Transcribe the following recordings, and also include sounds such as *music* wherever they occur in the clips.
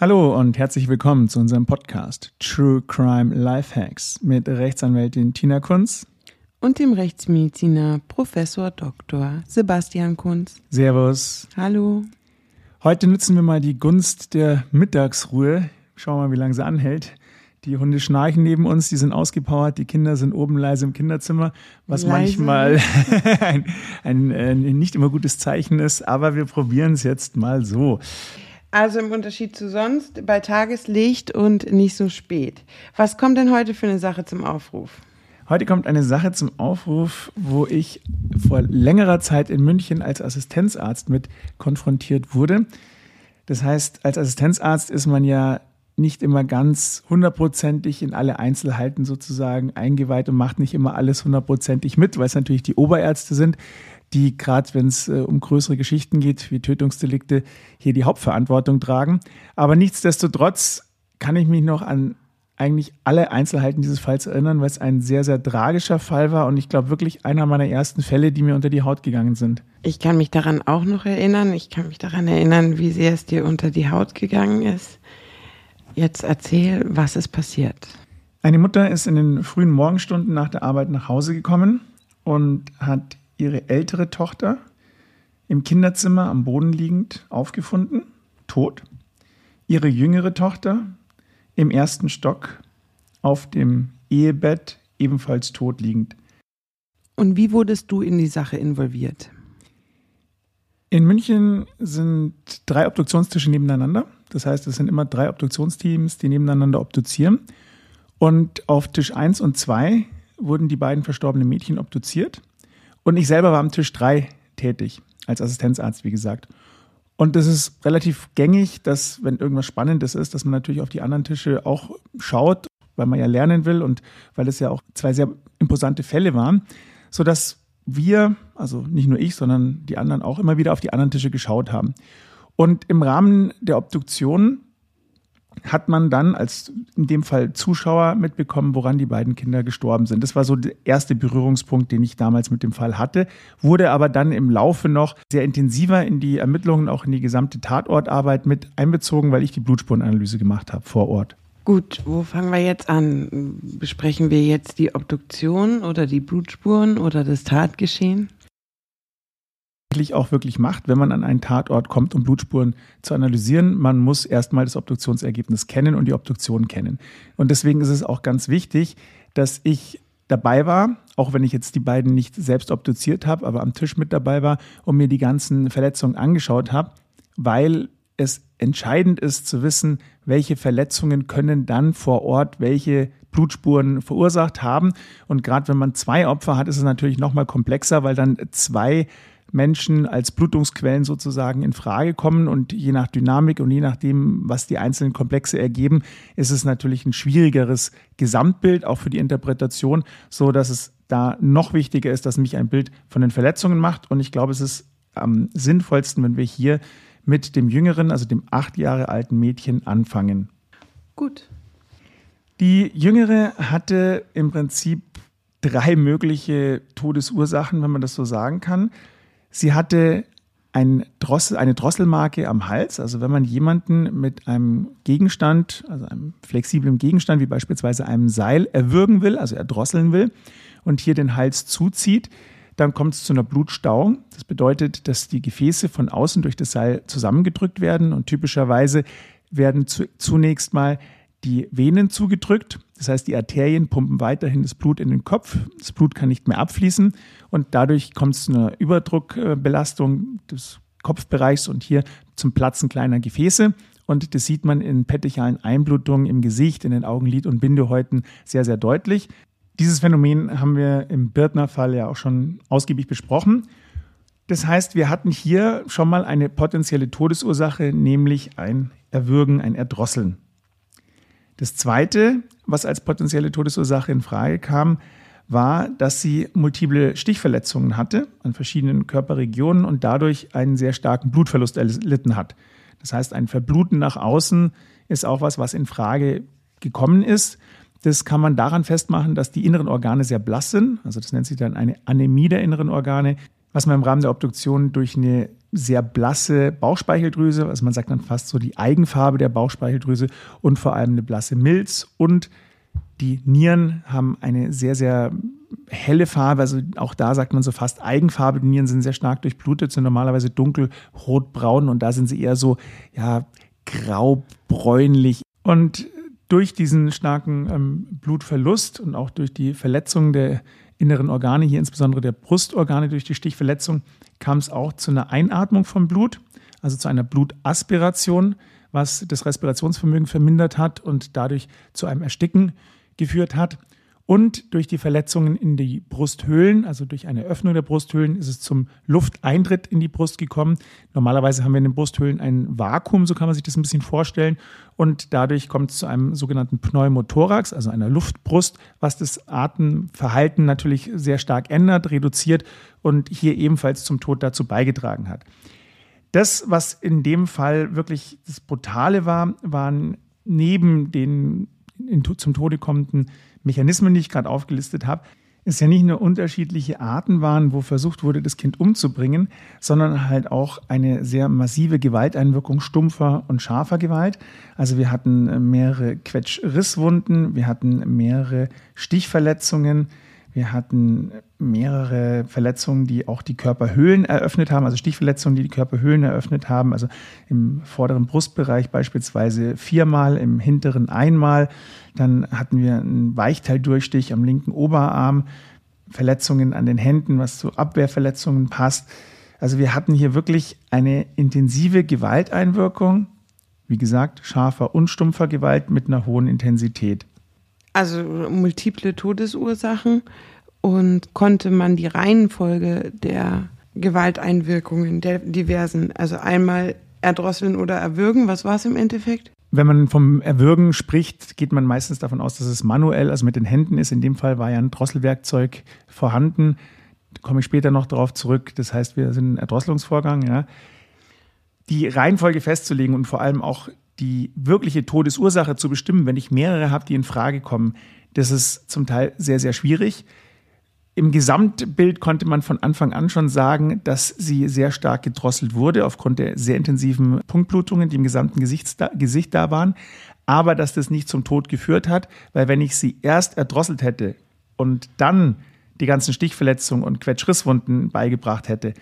Hallo und herzlich willkommen zu unserem Podcast True Crime Lifehacks mit Rechtsanwältin Tina Kunz und dem Rechtsmediziner Professor Dr. Sebastian Kunz. Servus. Hallo. Heute nutzen wir mal die Gunst der Mittagsruhe. Schauen wir mal, wie lange sie anhält. Die Hunde schnarchen neben uns, die sind ausgepowert, die Kinder sind oben leise im Kinderzimmer, was leise. manchmal *laughs* ein, ein, ein nicht immer gutes Zeichen ist, aber wir probieren es jetzt mal so. Also im Unterschied zu sonst bei Tageslicht und nicht so spät. Was kommt denn heute für eine Sache zum Aufruf? Heute kommt eine Sache zum Aufruf, wo ich vor längerer Zeit in München als Assistenzarzt mit konfrontiert wurde. Das heißt, als Assistenzarzt ist man ja nicht immer ganz hundertprozentig in alle Einzelheiten sozusagen eingeweiht und macht nicht immer alles hundertprozentig mit, weil es natürlich die Oberärzte sind, die gerade, wenn es äh, um größere Geschichten geht, wie Tötungsdelikte, hier die Hauptverantwortung tragen. Aber nichtsdestotrotz kann ich mich noch an eigentlich alle Einzelheiten dieses Falls erinnern, weil es ein sehr, sehr tragischer Fall war und ich glaube wirklich einer meiner ersten Fälle, die mir unter die Haut gegangen sind. Ich kann mich daran auch noch erinnern. Ich kann mich daran erinnern, wie sehr es dir unter die Haut gegangen ist. Jetzt erzähl, was ist passiert. Eine Mutter ist in den frühen Morgenstunden nach der Arbeit nach Hause gekommen und hat ihre ältere Tochter im Kinderzimmer am Boden liegend aufgefunden, tot. Ihre jüngere Tochter im ersten Stock auf dem Ehebett ebenfalls tot liegend. Und wie wurdest du in die Sache involviert? In München sind drei Obduktionstische nebeneinander. Das heißt, es sind immer drei Obduktionsteams, die nebeneinander obduzieren. Und auf Tisch 1 und 2 wurden die beiden verstorbenen Mädchen obduziert. Und ich selber war am Tisch 3 tätig, als Assistenzarzt, wie gesagt. Und das ist relativ gängig, dass, wenn irgendwas Spannendes ist, dass man natürlich auf die anderen Tische auch schaut, weil man ja lernen will und weil es ja auch zwei sehr imposante Fälle waren, sodass wir, also nicht nur ich, sondern die anderen auch immer wieder auf die anderen Tische geschaut haben. Und im Rahmen der Obduktion hat man dann als in dem Fall Zuschauer mitbekommen, woran die beiden Kinder gestorben sind. Das war so der erste Berührungspunkt, den ich damals mit dem Fall hatte, wurde aber dann im Laufe noch sehr intensiver in die Ermittlungen, auch in die gesamte Tatortarbeit mit einbezogen, weil ich die Blutspurenanalyse gemacht habe vor Ort. Gut, wo fangen wir jetzt an? Besprechen wir jetzt die Obduktion oder die Blutspuren oder das Tatgeschehen? Auch wirklich macht, wenn man an einen Tatort kommt, um Blutspuren zu analysieren. Man muss erstmal das Obduktionsergebnis kennen und die Obduktion kennen. Und deswegen ist es auch ganz wichtig, dass ich dabei war, auch wenn ich jetzt die beiden nicht selbst obduziert habe, aber am Tisch mit dabei war und mir die ganzen Verletzungen angeschaut habe, weil es entscheidend ist zu wissen, welche Verletzungen können dann vor Ort welche Blutspuren verursacht haben. Und gerade wenn man zwei Opfer hat, ist es natürlich noch mal komplexer, weil dann zwei Menschen als Blutungsquellen sozusagen in Frage kommen. Und je nach Dynamik und je nachdem, was die einzelnen Komplexe ergeben, ist es natürlich ein schwierigeres Gesamtbild, auch für die Interpretation, so dass es da noch wichtiger ist, dass mich ein Bild von den Verletzungen macht. Und ich glaube, es ist am sinnvollsten, wenn wir hier mit dem jüngeren, also dem acht Jahre alten Mädchen anfangen. Gut. Die jüngere hatte im Prinzip drei mögliche Todesursachen, wenn man das so sagen kann. Sie hatte ein Drossel, eine Drosselmarke am Hals. Also wenn man jemanden mit einem Gegenstand, also einem flexiblen Gegenstand, wie beispielsweise einem Seil, erwürgen will, also erdrosseln will und hier den Hals zuzieht, dann kommt es zu einer Blutstauung. Das bedeutet, dass die Gefäße von außen durch das Seil zusammengedrückt werden und typischerweise werden zu, zunächst mal die Venen zugedrückt. Das heißt, die Arterien pumpen weiterhin das Blut in den Kopf. Das Blut kann nicht mehr abfließen und dadurch kommt es zu einer Überdruckbelastung des Kopfbereichs und hier zum Platzen kleiner Gefäße. Und das sieht man in petechialen Einblutungen im Gesicht, in den Augenlid- und Bindehäuten sehr, sehr deutlich. Dieses Phänomen haben wir im Birtner-Fall ja auch schon ausgiebig besprochen. Das heißt, wir hatten hier schon mal eine potenzielle Todesursache, nämlich ein Erwürgen, ein Erdrosseln. Das Zweite, was als potenzielle Todesursache in Frage kam, war, dass sie multiple Stichverletzungen hatte an verschiedenen Körperregionen und dadurch einen sehr starken Blutverlust erlitten hat. Das heißt, ein Verbluten nach außen ist auch was, was in Frage gekommen ist. Das kann man daran festmachen, dass die inneren Organe sehr blass sind. Also das nennt sich dann eine Anämie der inneren Organe. Was man im Rahmen der Obduktion durch eine sehr blasse Bauchspeicheldrüse, also man sagt dann fast so die Eigenfarbe der Bauchspeicheldrüse und vor allem eine blasse Milz und die Nieren haben eine sehr, sehr helle Farbe, also auch da sagt man so fast Eigenfarbe. Die Nieren sind sehr stark durchblutet, sind normalerweise dunkel rotbraun und da sind sie eher so, ja, graubräunlich. Und durch diesen starken ähm, Blutverlust und auch durch die Verletzung der inneren Organe, hier insbesondere der Brustorgane durch die Stichverletzung, kam es auch zu einer Einatmung von Blut, also zu einer Blutaspiration, was das Respirationsvermögen vermindert hat und dadurch zu einem Ersticken geführt hat. Und durch die Verletzungen in die Brusthöhlen, also durch eine Öffnung der Brusthöhlen, ist es zum Lufteintritt in die Brust gekommen. Normalerweise haben wir in den Brusthöhlen ein Vakuum, so kann man sich das ein bisschen vorstellen. Und dadurch kommt es zu einem sogenannten Pneumothorax, also einer Luftbrust, was das Atemverhalten natürlich sehr stark ändert, reduziert und hier ebenfalls zum Tod dazu beigetragen hat. Das, was in dem Fall wirklich das Brutale war, waren neben den zum Tode kommenden Mechanismen, die ich gerade aufgelistet habe, es ja nicht nur unterschiedliche Arten waren, wo versucht wurde, das Kind umzubringen, sondern halt auch eine sehr massive Gewalteinwirkung stumpfer und scharfer Gewalt. Also wir hatten mehrere Quetschrisswunden, wir hatten mehrere Stichverletzungen, wir hatten mehrere Verletzungen, die auch die Körperhöhlen eröffnet haben, also Stichverletzungen, die die Körperhöhlen eröffnet haben, also im vorderen Brustbereich beispielsweise viermal, im hinteren einmal. Dann hatten wir einen Weichteildurchstich am linken Oberarm, Verletzungen an den Händen, was zu Abwehrverletzungen passt. Also wir hatten hier wirklich eine intensive Gewalteinwirkung, wie gesagt, scharfer und stumpfer Gewalt mit einer hohen Intensität. Also multiple Todesursachen und konnte man die Reihenfolge der Gewalteinwirkungen der diversen, also einmal erdrosseln oder erwürgen, was war es im Endeffekt? Wenn man vom Erwürgen spricht, geht man meistens davon aus, dass es manuell, also mit den Händen ist. In dem Fall war ja ein Drosselwerkzeug vorhanden. Da komme ich später noch darauf zurück. Das heißt, wir sind ein Erdrosselungsvorgang. Ja. Die Reihenfolge festzulegen und vor allem auch die wirkliche Todesursache zu bestimmen, wenn ich mehrere habe, die in Frage kommen, das ist zum Teil sehr, sehr schwierig. Im Gesamtbild konnte man von Anfang an schon sagen, dass sie sehr stark gedrosselt wurde aufgrund der sehr intensiven Punktblutungen, die im gesamten Gesicht da waren. Aber dass das nicht zum Tod geführt hat, weil wenn ich sie erst erdrosselt hätte und dann die ganzen Stichverletzungen und Quetschrisswunden beigebracht hätte,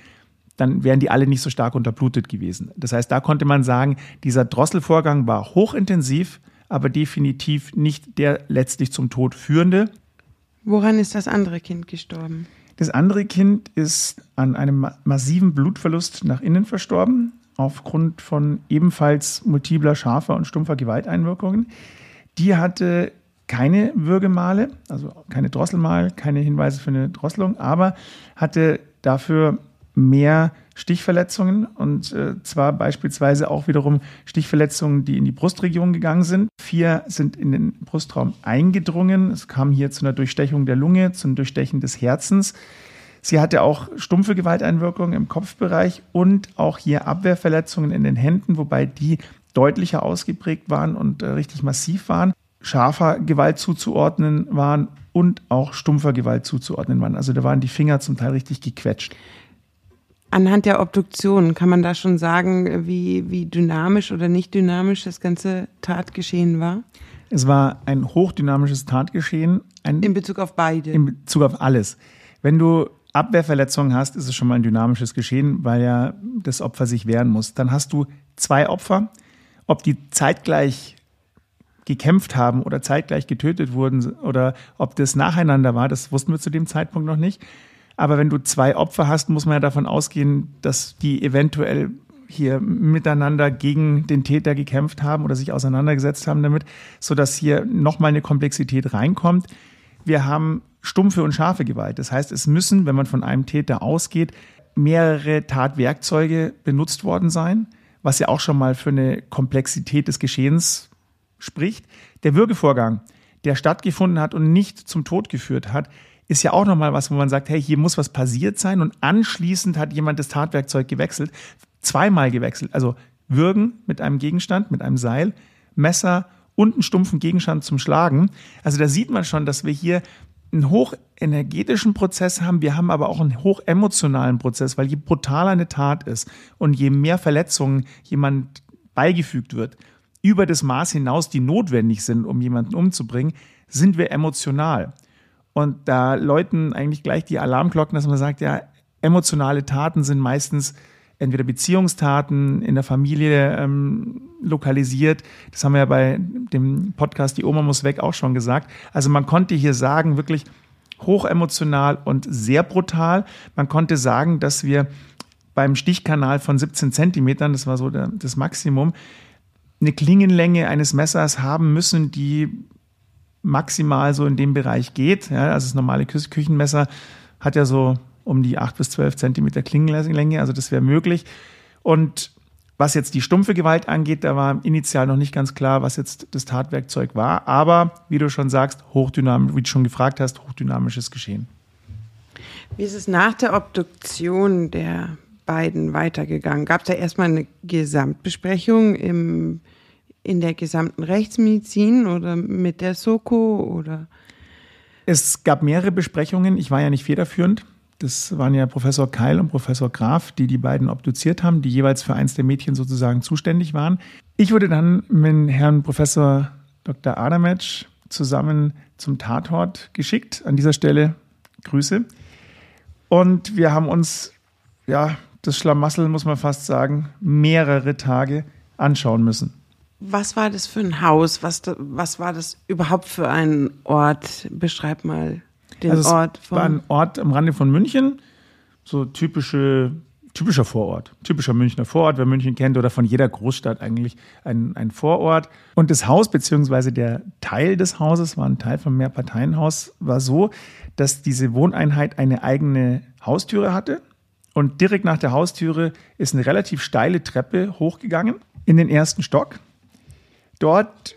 dann wären die alle nicht so stark unterblutet gewesen. Das heißt, da konnte man sagen, dieser Drosselvorgang war hochintensiv, aber definitiv nicht der letztlich zum Tod führende. Woran ist das andere Kind gestorben? Das andere Kind ist an einem massiven Blutverlust nach innen verstorben, aufgrund von ebenfalls multipler, scharfer und stumpfer Gewalteinwirkungen. Die hatte keine Würgemale, also keine Drosselmal, keine Hinweise für eine Drosselung, aber hatte dafür mehr Stichverletzungen und äh, zwar beispielsweise auch wiederum Stichverletzungen, die in die Brustregion gegangen sind. Vier sind in den Brustraum eingedrungen. Es kam hier zu einer Durchstechung der Lunge, zum Durchstechen des Herzens. Sie hatte auch stumpfe Gewalteinwirkungen im Kopfbereich und auch hier Abwehrverletzungen in den Händen, wobei die deutlicher ausgeprägt waren und äh, richtig massiv waren. Scharfer Gewalt zuzuordnen waren und auch stumpfer Gewalt zuzuordnen waren. Also da waren die Finger zum Teil richtig gequetscht. Anhand der Obduktion kann man da schon sagen, wie, wie dynamisch oder nicht dynamisch das ganze Tatgeschehen war? Es war ein hochdynamisches Tatgeschehen. Ein, in Bezug auf beide? In Bezug auf alles. Wenn du Abwehrverletzungen hast, ist es schon mal ein dynamisches Geschehen, weil ja das Opfer sich wehren muss. Dann hast du zwei Opfer. Ob die zeitgleich gekämpft haben oder zeitgleich getötet wurden oder ob das nacheinander war, das wussten wir zu dem Zeitpunkt noch nicht. Aber wenn du zwei Opfer hast, muss man ja davon ausgehen, dass die eventuell hier miteinander gegen den Täter gekämpft haben oder sich auseinandergesetzt haben damit, sodass hier nochmal eine Komplexität reinkommt. Wir haben stumpfe und scharfe Gewalt. Das heißt, es müssen, wenn man von einem Täter ausgeht, mehrere Tatwerkzeuge benutzt worden sein, was ja auch schon mal für eine Komplexität des Geschehens spricht. Der Würgevorgang, der stattgefunden hat und nicht zum Tod geführt hat, ist ja auch nochmal was, wo man sagt, hey, hier muss was passiert sein und anschließend hat jemand das Tatwerkzeug gewechselt, zweimal gewechselt. Also Würgen mit einem Gegenstand, mit einem Seil, Messer und einen stumpfen Gegenstand zum Schlagen. Also da sieht man schon, dass wir hier einen hochenergetischen Prozess haben, wir haben aber auch einen hochemotionalen Prozess, weil je brutaler eine Tat ist und je mehr Verletzungen jemand beigefügt wird, über das Maß hinaus, die notwendig sind, um jemanden umzubringen, sind wir emotional. Und da läuten eigentlich gleich die Alarmglocken, dass man sagt, ja, emotionale Taten sind meistens entweder Beziehungstaten in der Familie ähm, lokalisiert. Das haben wir ja bei dem Podcast Die Oma muss weg auch schon gesagt. Also man konnte hier sagen, wirklich hochemotional und sehr brutal. Man konnte sagen, dass wir beim Stichkanal von 17 Zentimetern, das war so der, das Maximum, eine Klingenlänge eines Messers haben müssen, die maximal so in dem Bereich geht. Ja, also das normale Küchenmesser hat ja so um die 8 bis 12 Zentimeter Klingenlänge, also das wäre möglich. Und was jetzt die stumpfe Gewalt angeht, da war initial noch nicht ganz klar, was jetzt das Tatwerkzeug war. Aber wie du schon sagst, hochdynamisch, wie du schon gefragt hast, hochdynamisches Geschehen. Wie ist es nach der Obduktion der beiden weitergegangen? Gab es da erstmal eine Gesamtbesprechung im, in der gesamten Rechtsmedizin oder mit der Soko oder? Es gab mehrere Besprechungen. Ich war ja nicht federführend. Das waren ja Professor Keil und Professor Graf, die die beiden obduziert haben, die jeweils für eins der Mädchen sozusagen zuständig waren. Ich wurde dann mit Herrn Professor Dr. Adametsch zusammen zum Tatort geschickt. An dieser Stelle Grüße. Und wir haben uns, ja, das Schlamassel, muss man fast sagen, mehrere Tage anschauen müssen. Was war das für ein Haus? Was, was war das überhaupt für ein Ort? Beschreib mal den also Ort. Es war ein Ort am Rande von München, so typische, typischer Vorort, typischer Münchner Vorort, wer München kennt, oder von jeder Großstadt eigentlich ein, ein Vorort. Und das Haus, beziehungsweise der Teil des Hauses, war ein Teil vom Mehrparteienhaus, war so, dass diese Wohneinheit eine eigene Haustüre hatte. Und direkt nach der Haustüre ist eine relativ steile Treppe hochgegangen in den ersten Stock. Dort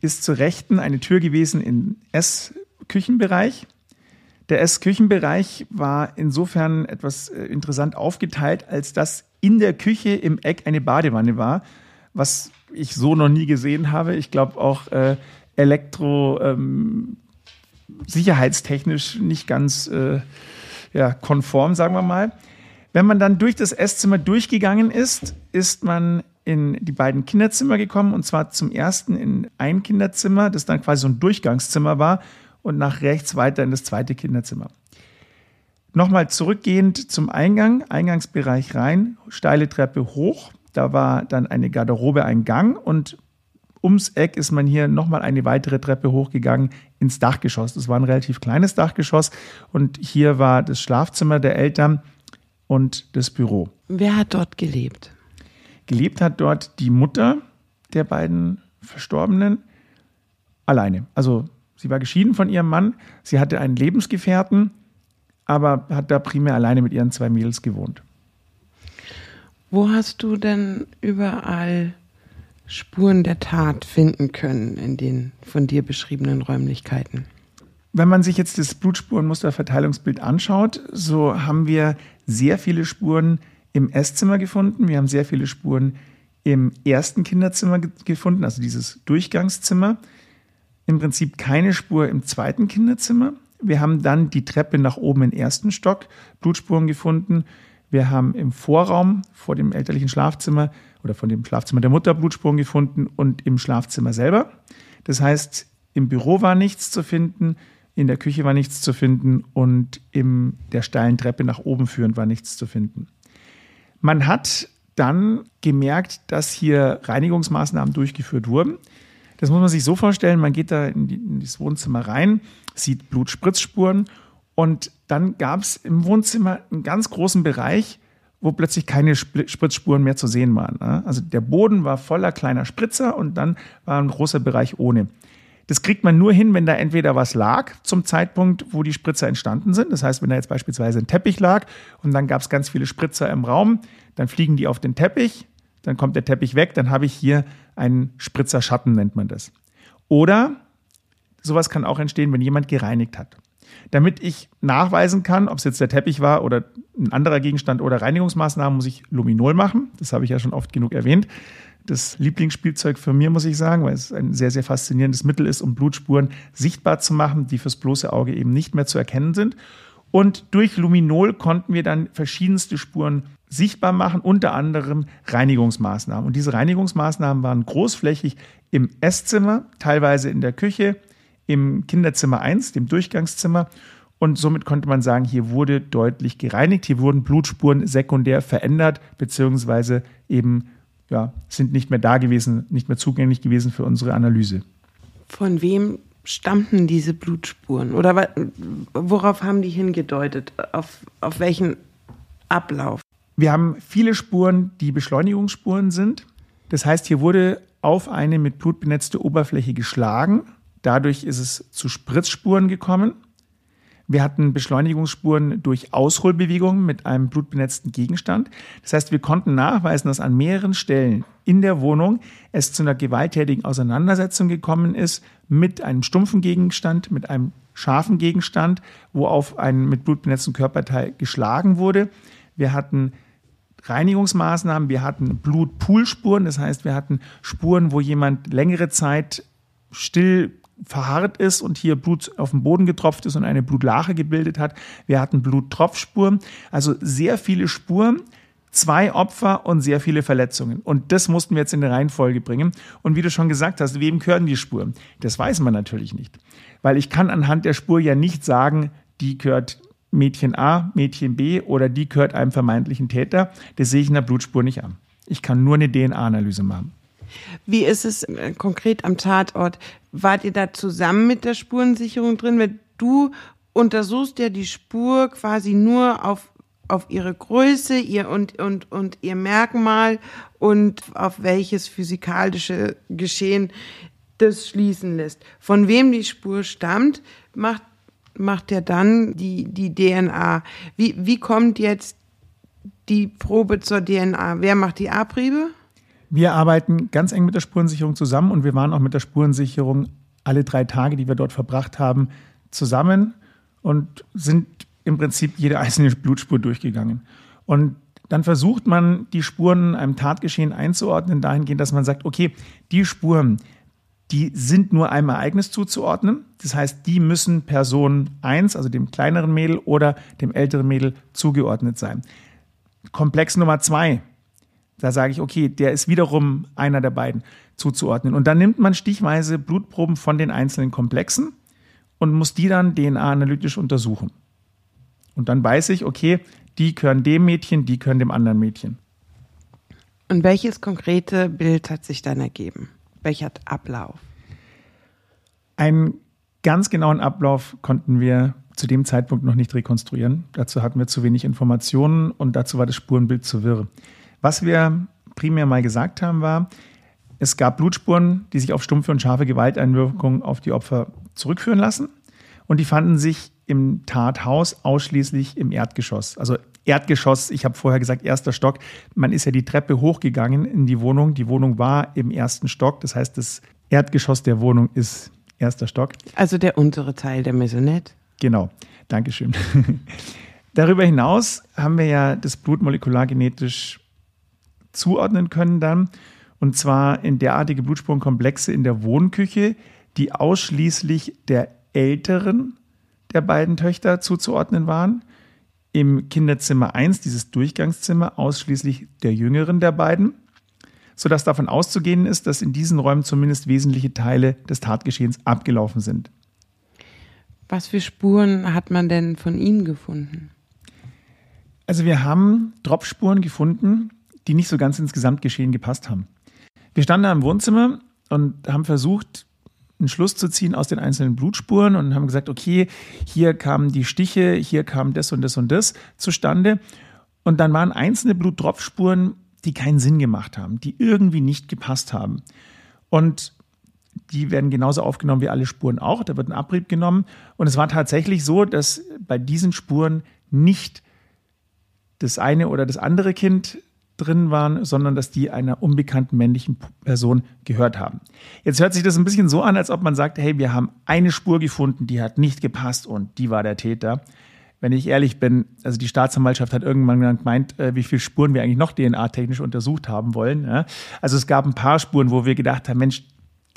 ist zur Rechten eine Tür gewesen in S Küchenbereich. Der Essküchenbereich war insofern etwas äh, interessant aufgeteilt, als dass in der Küche im Eck eine Badewanne war, was ich so noch nie gesehen habe. Ich glaube auch äh, elektro ähm, nicht ganz äh, ja, konform, sagen wir mal. Wenn man dann durch das Esszimmer durchgegangen ist, ist man in die beiden Kinderzimmer gekommen und zwar zum ersten in ein Kinderzimmer, das dann quasi so ein Durchgangszimmer war und nach rechts weiter in das zweite Kinderzimmer. Nochmal zurückgehend zum Eingang, Eingangsbereich rein, steile Treppe hoch. Da war dann eine Garderobe, ein Gang und ums Eck ist man hier nochmal eine weitere Treppe hochgegangen ins Dachgeschoss. Das war ein relativ kleines Dachgeschoss und hier war das Schlafzimmer der Eltern und das Büro. Wer hat dort gelebt? Gelebt hat dort die Mutter der beiden Verstorbenen alleine. Also Sie war geschieden von ihrem Mann, sie hatte einen Lebensgefährten, aber hat da primär alleine mit ihren zwei Mädels gewohnt. Wo hast du denn überall Spuren der Tat finden können in den von dir beschriebenen Räumlichkeiten? Wenn man sich jetzt das Blutspurenmusterverteilungsbild anschaut, so haben wir sehr viele Spuren im Esszimmer gefunden. Wir haben sehr viele Spuren im ersten Kinderzimmer gefunden, also dieses Durchgangszimmer im Prinzip keine Spur im zweiten Kinderzimmer. Wir haben dann die Treppe nach oben im ersten Stock Blutspuren gefunden. Wir haben im Vorraum vor dem elterlichen Schlafzimmer oder von dem Schlafzimmer der Mutter Blutspuren gefunden und im Schlafzimmer selber. Das heißt, im Büro war nichts zu finden, in der Küche war nichts zu finden und in der steilen Treppe nach oben führend war nichts zu finden. Man hat dann gemerkt, dass hier Reinigungsmaßnahmen durchgeführt wurden. Das muss man sich so vorstellen, man geht da in, die, in das Wohnzimmer rein, sieht Blutspritzspuren und dann gab es im Wohnzimmer einen ganz großen Bereich, wo plötzlich keine Spritzspuren mehr zu sehen waren. Ne? Also der Boden war voller kleiner Spritzer und dann war ein großer Bereich ohne. Das kriegt man nur hin, wenn da entweder was lag zum Zeitpunkt, wo die Spritzer entstanden sind. Das heißt, wenn da jetzt beispielsweise ein Teppich lag und dann gab es ganz viele Spritzer im Raum, dann fliegen die auf den Teppich, dann kommt der Teppich weg, dann habe ich hier einen Spritzer Schatten, nennt man das. Oder sowas kann auch entstehen, wenn jemand gereinigt hat. Damit ich nachweisen kann, ob es jetzt der Teppich war oder ein anderer Gegenstand oder Reinigungsmaßnahmen, muss ich Luminol machen. Das habe ich ja schon oft genug erwähnt. Das Lieblingsspielzeug für mir, muss ich sagen, weil es ein sehr, sehr faszinierendes Mittel ist, um Blutspuren sichtbar zu machen, die fürs bloße Auge eben nicht mehr zu erkennen sind. Und durch Luminol konnten wir dann verschiedenste Spuren sichtbar machen, unter anderem Reinigungsmaßnahmen. Und diese Reinigungsmaßnahmen waren großflächig im Esszimmer, teilweise in der Küche, im Kinderzimmer 1, dem Durchgangszimmer. Und somit konnte man sagen, hier wurde deutlich gereinigt, hier wurden Blutspuren sekundär verändert, beziehungsweise eben ja, sind nicht mehr da gewesen, nicht mehr zugänglich gewesen für unsere Analyse. Von wem stammten diese Blutspuren? Oder worauf haben die hingedeutet? Auf, auf welchen Ablauf? Wir haben viele Spuren, die Beschleunigungsspuren sind. Das heißt, hier wurde auf eine mit Blut benetzte Oberfläche geschlagen. Dadurch ist es zu Spritzspuren gekommen. Wir hatten Beschleunigungsspuren durch Ausholbewegungen mit einem blutbenetzten Gegenstand. Das heißt, wir konnten nachweisen, dass an mehreren Stellen in der Wohnung es zu einer gewalttätigen Auseinandersetzung gekommen ist mit einem stumpfen Gegenstand, mit einem scharfen Gegenstand, wo auf einen mit blutbenetzten Körperteil geschlagen wurde. Wir hatten Reinigungsmaßnahmen, wir hatten Blutpoolspuren, das heißt, wir hatten Spuren, wo jemand längere Zeit still verharrt ist und hier Blut auf den Boden getropft ist und eine Blutlache gebildet hat. Wir hatten Bluttropfspuren, also sehr viele Spuren, zwei Opfer und sehr viele Verletzungen. Und das mussten wir jetzt in eine Reihenfolge bringen. Und wie du schon gesagt hast, wem gehören die Spuren? Das weiß man natürlich nicht. Weil ich kann anhand der Spur ja nicht sagen, die gehört Mädchen A, Mädchen B oder die gehört einem vermeintlichen Täter. Das sehe ich in der Blutspur nicht an. Ich kann nur eine DNA-Analyse machen. Wie ist es äh, konkret am Tatort? Wart ihr da zusammen mit der Spurensicherung drin? Weil du untersuchst ja die Spur quasi nur auf, auf ihre Größe ihr und, und, und ihr Merkmal und auf welches physikalische Geschehen das schließen lässt. Von wem die Spur stammt, macht, macht ja dann die, die DNA. Wie, wie kommt jetzt die Probe zur DNA? Wer macht die Abriebe? Wir arbeiten ganz eng mit der Spurensicherung zusammen und wir waren auch mit der Spurensicherung alle drei Tage, die wir dort verbracht haben, zusammen und sind im Prinzip jede einzelne Blutspur durchgegangen. Und dann versucht man, die Spuren einem Tatgeschehen einzuordnen, dahingehend, dass man sagt, okay, die Spuren, die sind nur einem Ereignis zuzuordnen. Das heißt, die müssen Person 1, also dem kleineren Mädel oder dem älteren Mädel zugeordnet sein. Komplex Nummer 2, da sage ich, okay, der ist wiederum einer der beiden zuzuordnen. Und dann nimmt man stichweise Blutproben von den einzelnen Komplexen und muss die dann DNA-analytisch untersuchen. Und dann weiß ich, okay, die gehören dem Mädchen, die gehören dem anderen Mädchen. Und welches konkrete Bild hat sich dann ergeben? Welcher Ablauf? Einen ganz genauen Ablauf konnten wir zu dem Zeitpunkt noch nicht rekonstruieren. Dazu hatten wir zu wenig Informationen und dazu war das Spurenbild zu wirr. Was wir primär mal gesagt haben, war, es gab Blutspuren, die sich auf stumpfe und scharfe Gewalteinwirkungen auf die Opfer zurückführen lassen. Und die fanden sich im Tathaus ausschließlich im Erdgeschoss. Also Erdgeschoss, ich habe vorher gesagt, erster Stock. Man ist ja die Treppe hochgegangen in die Wohnung. Die Wohnung war im ersten Stock. Das heißt, das Erdgeschoss der Wohnung ist erster Stock. Also der untere Teil der Maisonette. Genau, Dankeschön. *laughs* Darüber hinaus haben wir ja das Blut molekulargenetisch zuordnen können dann. Und zwar in derartige Blutspurenkomplexe in der Wohnküche, die ausschließlich der älteren der beiden Töchter zuzuordnen waren. Im Kinderzimmer 1, dieses Durchgangszimmer, ausschließlich der jüngeren der beiden, sodass davon auszugehen ist, dass in diesen Räumen zumindest wesentliche Teile des Tatgeschehens abgelaufen sind. Was für Spuren hat man denn von ihnen gefunden? Also wir haben Dropspuren gefunden, die nicht so ganz ins Gesamtgeschehen gepasst haben. Wir standen da im Wohnzimmer und haben versucht, einen Schluss zu ziehen aus den einzelnen Blutspuren und haben gesagt, okay, hier kamen die Stiche, hier kam das und das und das zustande. Und dann waren einzelne Bluttropfspuren, die keinen Sinn gemacht haben, die irgendwie nicht gepasst haben. Und die werden genauso aufgenommen wie alle Spuren auch. Da wird ein Abrieb genommen. Und es war tatsächlich so, dass bei diesen Spuren nicht das eine oder das andere Kind drin waren, sondern dass die einer unbekannten männlichen Person gehört haben. Jetzt hört sich das ein bisschen so an, als ob man sagt, hey, wir haben eine Spur gefunden, die hat nicht gepasst und die war der Täter. wenn ich ehrlich bin, also die Staatsanwaltschaft hat irgendwann gemeint, äh, wie viele Spuren wir eigentlich noch DNA-technisch untersucht haben wollen. Also es gab ein paar Spuren, wo wir gedacht haben, Mensch,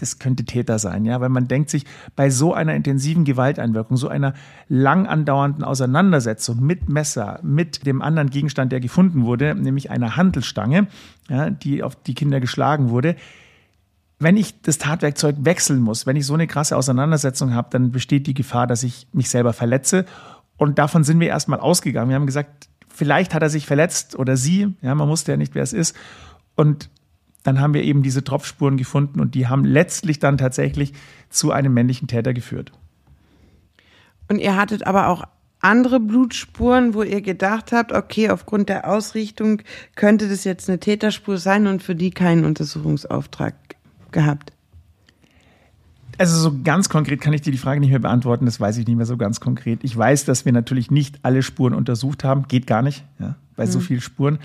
das könnte Täter sein, ja, weil man denkt sich, bei so einer intensiven Gewalteinwirkung, so einer lang andauernden Auseinandersetzung mit Messer, mit dem anderen Gegenstand, der gefunden wurde, nämlich einer Handelstange, ja, die auf die Kinder geschlagen wurde, wenn ich das Tatwerkzeug wechseln muss, wenn ich so eine krasse Auseinandersetzung habe, dann besteht die Gefahr, dass ich mich selber verletze. Und davon sind wir erstmal ausgegangen. Wir haben gesagt, vielleicht hat er sich verletzt oder sie, ja, man wusste ja nicht, wer es ist. Und dann haben wir eben diese Tropfspuren gefunden und die haben letztlich dann tatsächlich zu einem männlichen Täter geführt. Und ihr hattet aber auch andere Blutspuren, wo ihr gedacht habt, okay, aufgrund der Ausrichtung könnte das jetzt eine Täterspur sein und für die keinen Untersuchungsauftrag gehabt. Also so ganz konkret kann ich dir die Frage nicht mehr beantworten, das weiß ich nicht mehr so ganz konkret. Ich weiß, dass wir natürlich nicht alle Spuren untersucht haben, geht gar nicht, ja, bei mhm. so vielen Spuren.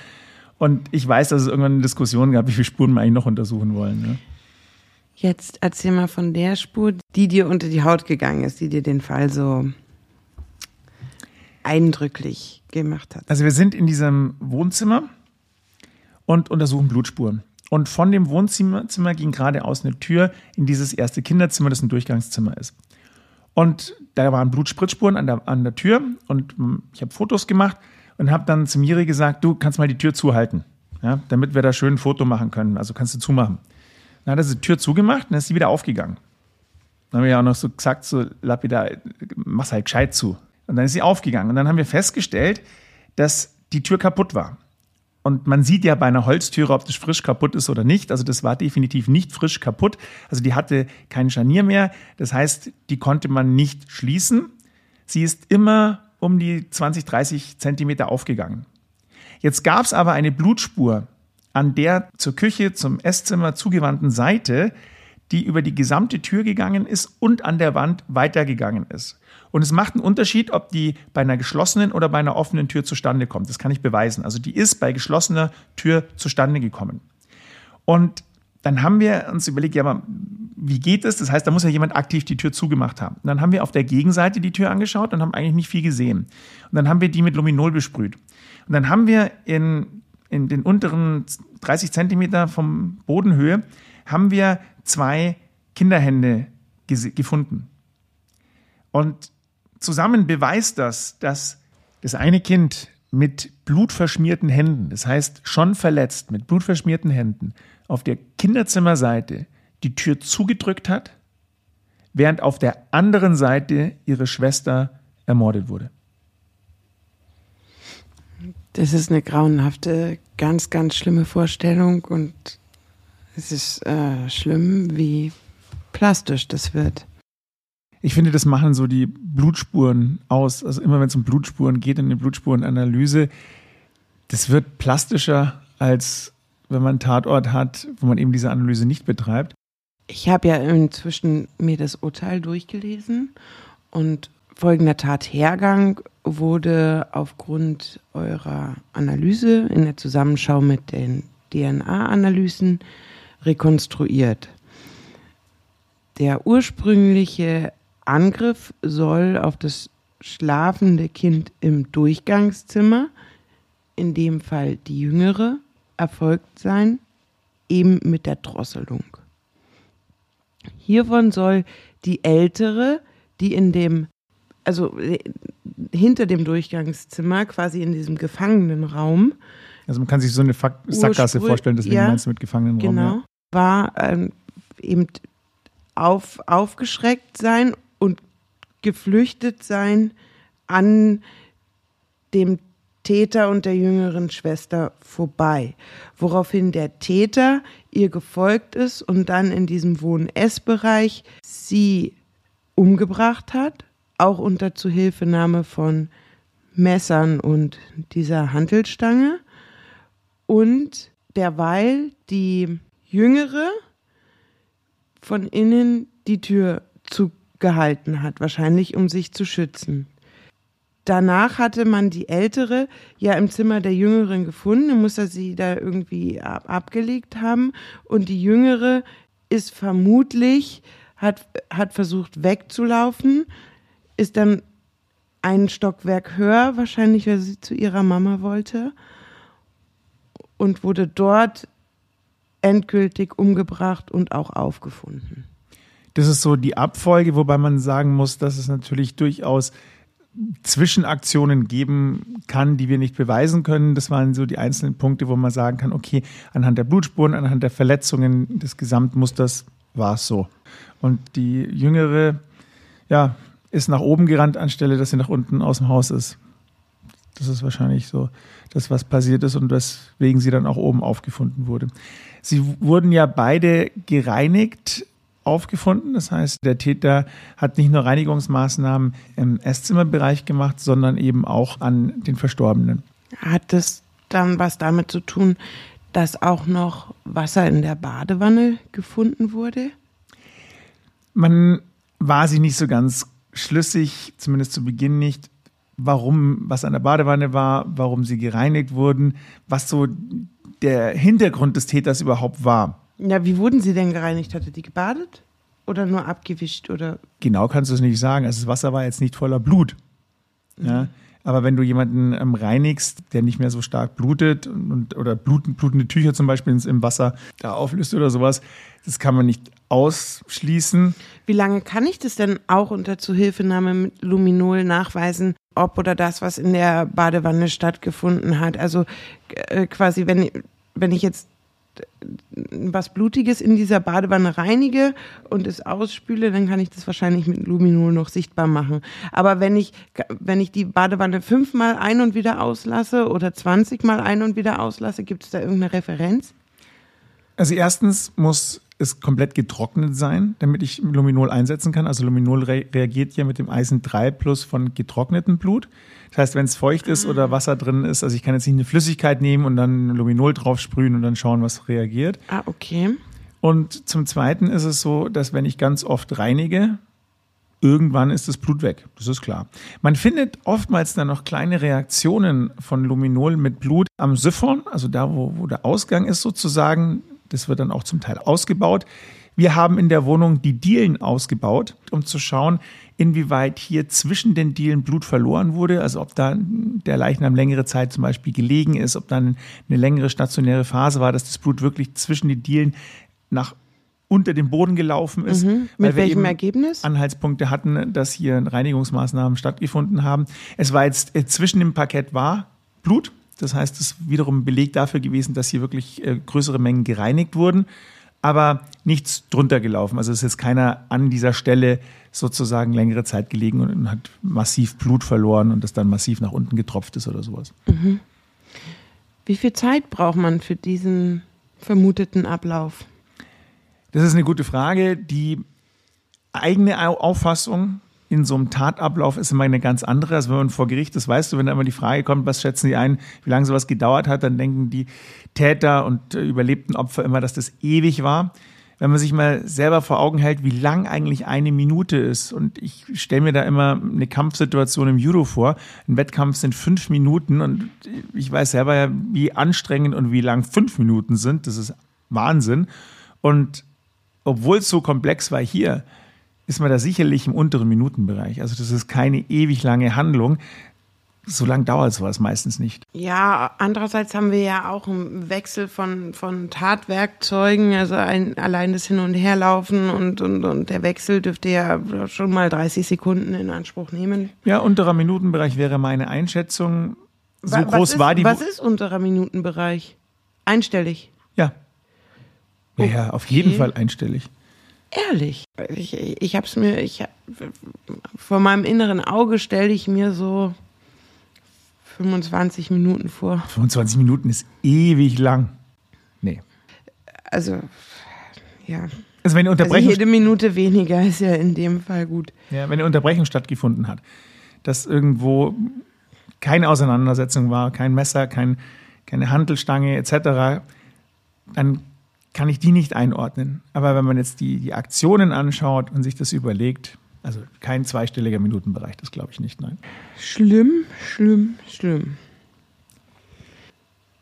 Und ich weiß, dass es irgendwann eine Diskussion gab, wie viele Spuren wir eigentlich noch untersuchen wollen. Ne? Jetzt erzähl mal von der Spur, die dir unter die Haut gegangen ist, die dir den Fall so eindrücklich gemacht hat. Also wir sind in diesem Wohnzimmer und untersuchen Blutspuren. Und von dem Wohnzimmer Zimmer ging geradeaus eine Tür in dieses erste Kinderzimmer, das ein Durchgangszimmer ist. Und da waren Blutspritzspuren an der, an der Tür und ich habe Fotos gemacht und habe dann zu Miri gesagt, du kannst mal die Tür zuhalten, ja, damit wir da schön ein Foto machen können. Also kannst du zumachen. Dann hat er die Tür zugemacht und dann ist sie wieder aufgegangen. Dann haben wir ja auch noch so gesagt, so lapidar, mach's halt gescheit zu. Und dann ist sie aufgegangen. Und dann haben wir festgestellt, dass die Tür kaputt war. Und man sieht ja bei einer Holztüre, ob das frisch kaputt ist oder nicht. Also das war definitiv nicht frisch kaputt. Also die hatte kein Scharnier mehr. Das heißt, die konnte man nicht schließen. Sie ist immer um die 20, 30 Zentimeter aufgegangen. Jetzt gab es aber eine Blutspur an der zur Küche, zum Esszimmer zugewandten Seite, die über die gesamte Tür gegangen ist und an der Wand weitergegangen ist. Und es macht einen Unterschied, ob die bei einer geschlossenen oder bei einer offenen Tür zustande kommt. Das kann ich beweisen. Also die ist bei geschlossener Tür zustande gekommen. Und dann haben wir uns überlegt, ja, aber wie geht das? Das heißt, da muss ja jemand aktiv die Tür zugemacht haben. Und dann haben wir auf der Gegenseite die Tür angeschaut und haben eigentlich nicht viel gesehen. Und dann haben wir die mit Luminol besprüht. Und dann haben wir in, in den unteren 30 Zentimeter vom Bodenhöhe haben wir zwei Kinderhände gefunden. Und zusammen beweist das, dass das eine Kind mit blutverschmierten Händen, das heißt schon verletzt, mit blutverschmierten Händen, auf der Kinderzimmerseite die Tür zugedrückt hat, während auf der anderen Seite ihre Schwester ermordet wurde. Das ist eine grauenhafte, ganz, ganz schlimme Vorstellung und es ist äh, schlimm, wie plastisch das wird. Ich finde, das machen so die Blutspuren aus. Also immer wenn es um Blutspuren geht, in eine Blutspurenanalyse, das wird plastischer als wenn man einen Tatort hat, wo man eben diese Analyse nicht betreibt. Ich habe ja inzwischen mir das Urteil durchgelesen und folgender Tathergang wurde aufgrund eurer Analyse in der Zusammenschau mit den DNA-Analysen rekonstruiert. Der ursprüngliche Angriff soll auf das schlafende Kind im Durchgangszimmer, in dem Fall die jüngere, erfolgt sein, eben mit der Drosselung. Hiervon soll die ältere, die in dem, also äh, hinter dem Durchgangszimmer, quasi in diesem Gefangenenraum. Also man kann sich so eine Sackgasse vorstellen, deswegen ja, meinst du mit Gefangenenraum. Genau, ja. war ähm, eben auf, aufgeschreckt sein und geflüchtet sein an dem Täter und der jüngeren Schwester vorbei, woraufhin der Täter ihr gefolgt ist und dann in diesem Wohn-Ess-Bereich sie umgebracht hat, auch unter Zuhilfenahme von Messern und dieser Hantelstange und derweil die jüngere von innen die Tür zugehalten hat, wahrscheinlich um sich zu schützen. Danach hatte man die ältere ja im Zimmer der jüngeren gefunden, muss er sie da irgendwie ab abgelegt haben. Und die jüngere ist vermutlich, hat, hat versucht wegzulaufen, ist dann ein Stockwerk höher, wahrscheinlich, weil sie zu ihrer Mama wollte. Und wurde dort endgültig umgebracht und auch aufgefunden. Das ist so die Abfolge, wobei man sagen muss, dass es natürlich durchaus Zwischenaktionen geben kann, die wir nicht beweisen können. Das waren so die einzelnen Punkte, wo man sagen kann, okay, anhand der Blutspuren, anhand der Verletzungen des Gesamtmusters war es so. Und die Jüngere, ja, ist nach oben gerannt, anstelle, dass sie nach unten aus dem Haus ist. Das ist wahrscheinlich so das, was passiert ist und weswegen sie dann auch oben aufgefunden wurde. Sie wurden ja beide gereinigt aufgefunden. Das heißt, der Täter hat nicht nur Reinigungsmaßnahmen im Esszimmerbereich gemacht, sondern eben auch an den Verstorbenen. Hat das dann was damit zu tun, dass auch noch Wasser in der Badewanne gefunden wurde? Man war sich nicht so ganz schlüssig, zumindest zu Beginn nicht, warum was an der Badewanne war, warum sie gereinigt wurden, was so der Hintergrund des Täters überhaupt war. Ja, wie wurden sie denn gereinigt? Hatte die gebadet? Oder nur abgewischt? Oder? Genau kannst du es nicht sagen. Also das Wasser war jetzt nicht voller Blut. Mhm. Ja. Aber wenn du jemanden ähm, reinigst, der nicht mehr so stark blutet und, oder bluten, blutende Tücher zum Beispiel im Wasser da auflöst oder sowas, das kann man nicht ausschließen. Wie lange kann ich das denn auch unter Zuhilfenahme mit Luminol nachweisen, ob oder das, was in der Badewanne stattgefunden hat? Also äh, quasi, wenn, wenn ich jetzt was Blutiges in dieser Badewanne reinige und es ausspüle, dann kann ich das wahrscheinlich mit Luminol noch sichtbar machen. Aber wenn ich, wenn ich die Badewanne fünfmal ein- und wieder auslasse oder zwanzigmal ein- und wieder auslasse, gibt es da irgendeine Referenz? Also erstens muss es komplett getrocknet sein, damit ich Luminol einsetzen kann. Also Luminol re reagiert ja mit dem Eisen 3 plus von getrocknetem Blut. Das heißt, wenn es feucht ist oder ah. Wasser drin ist, also ich kann jetzt nicht eine Flüssigkeit nehmen und dann Luminol drauf sprühen und dann schauen, was reagiert. Ah, okay. Und zum Zweiten ist es so, dass wenn ich ganz oft reinige, irgendwann ist das Blut weg. Das ist klar. Man findet oftmals dann noch kleine Reaktionen von Luminol mit Blut am Siphon, also da, wo, wo der Ausgang ist sozusagen. Das wird dann auch zum Teil ausgebaut. Wir haben in der Wohnung die Dielen ausgebaut, um zu schauen, inwieweit hier zwischen den Dielen Blut verloren wurde, also ob da der Leichnam längere Zeit zum Beispiel gelegen ist, ob dann eine längere stationäre Phase war, dass das Blut wirklich zwischen den Dielen nach unter dem Boden gelaufen ist. Mhm. Mit welchem Ergebnis? Anhaltspunkte hatten, dass hier Reinigungsmaßnahmen stattgefunden haben. Es war jetzt äh, zwischen dem Parkett war Blut, das heißt, es ist wiederum Beleg dafür gewesen, dass hier wirklich äh, größere Mengen gereinigt wurden, aber nichts drunter gelaufen. Also es ist jetzt keiner an dieser Stelle sozusagen längere Zeit gelegen und hat massiv Blut verloren und das dann massiv nach unten getropft ist oder sowas. Mhm. Wie viel Zeit braucht man für diesen vermuteten Ablauf? Das ist eine gute Frage. Die eigene Auffassung in so einem Tatablauf ist immer eine ganz andere, als wenn man vor Gericht ist. Weißt du, wenn da immer die Frage kommt, was schätzen Sie ein, wie lange sowas gedauert hat, dann denken die Täter und äh, überlebten Opfer immer, dass das ewig war. Wenn man sich mal selber vor Augen hält, wie lang eigentlich eine Minute ist. Und ich stelle mir da immer eine Kampfsituation im Judo vor. Ein Wettkampf sind fünf Minuten und ich weiß selber ja, wie anstrengend und wie lang fünf Minuten sind. Das ist Wahnsinn. Und obwohl es so komplex war hier, ist man da sicherlich im unteren Minutenbereich. Also das ist keine ewig lange Handlung. So lange dauert sowas meistens nicht. Ja, andererseits haben wir ja auch einen Wechsel von, von Tatwerkzeugen, also ein, allein das Hin- und Herlaufen und, und, und der Wechsel dürfte ja schon mal 30 Sekunden in Anspruch nehmen. Ja, unterer Minutenbereich wäre meine Einschätzung. So was groß ist, war die. Was ist unterer Minutenbereich? Einstellig. Ja. Ja, okay. ja auf jeden Fall einstellig. Ehrlich. Ich, ich habe es mir, ich, vor meinem inneren Auge stelle ich mir so 25 Minuten vor. 25 Minuten ist ewig lang. Nee. Also, ja. Also, wenn eine Unterbrechung. Also jede Minute weniger ist ja in dem Fall gut. Ja, wenn eine Unterbrechung stattgefunden hat, dass irgendwo keine Auseinandersetzung war, kein Messer, kein, keine Handelstange etc., dann kann ich die nicht einordnen. Aber wenn man jetzt die, die Aktionen anschaut und sich das überlegt, also kein zweistelliger Minutenbereich, das glaube ich nicht, nein. Schlimm, schlimm, schlimm.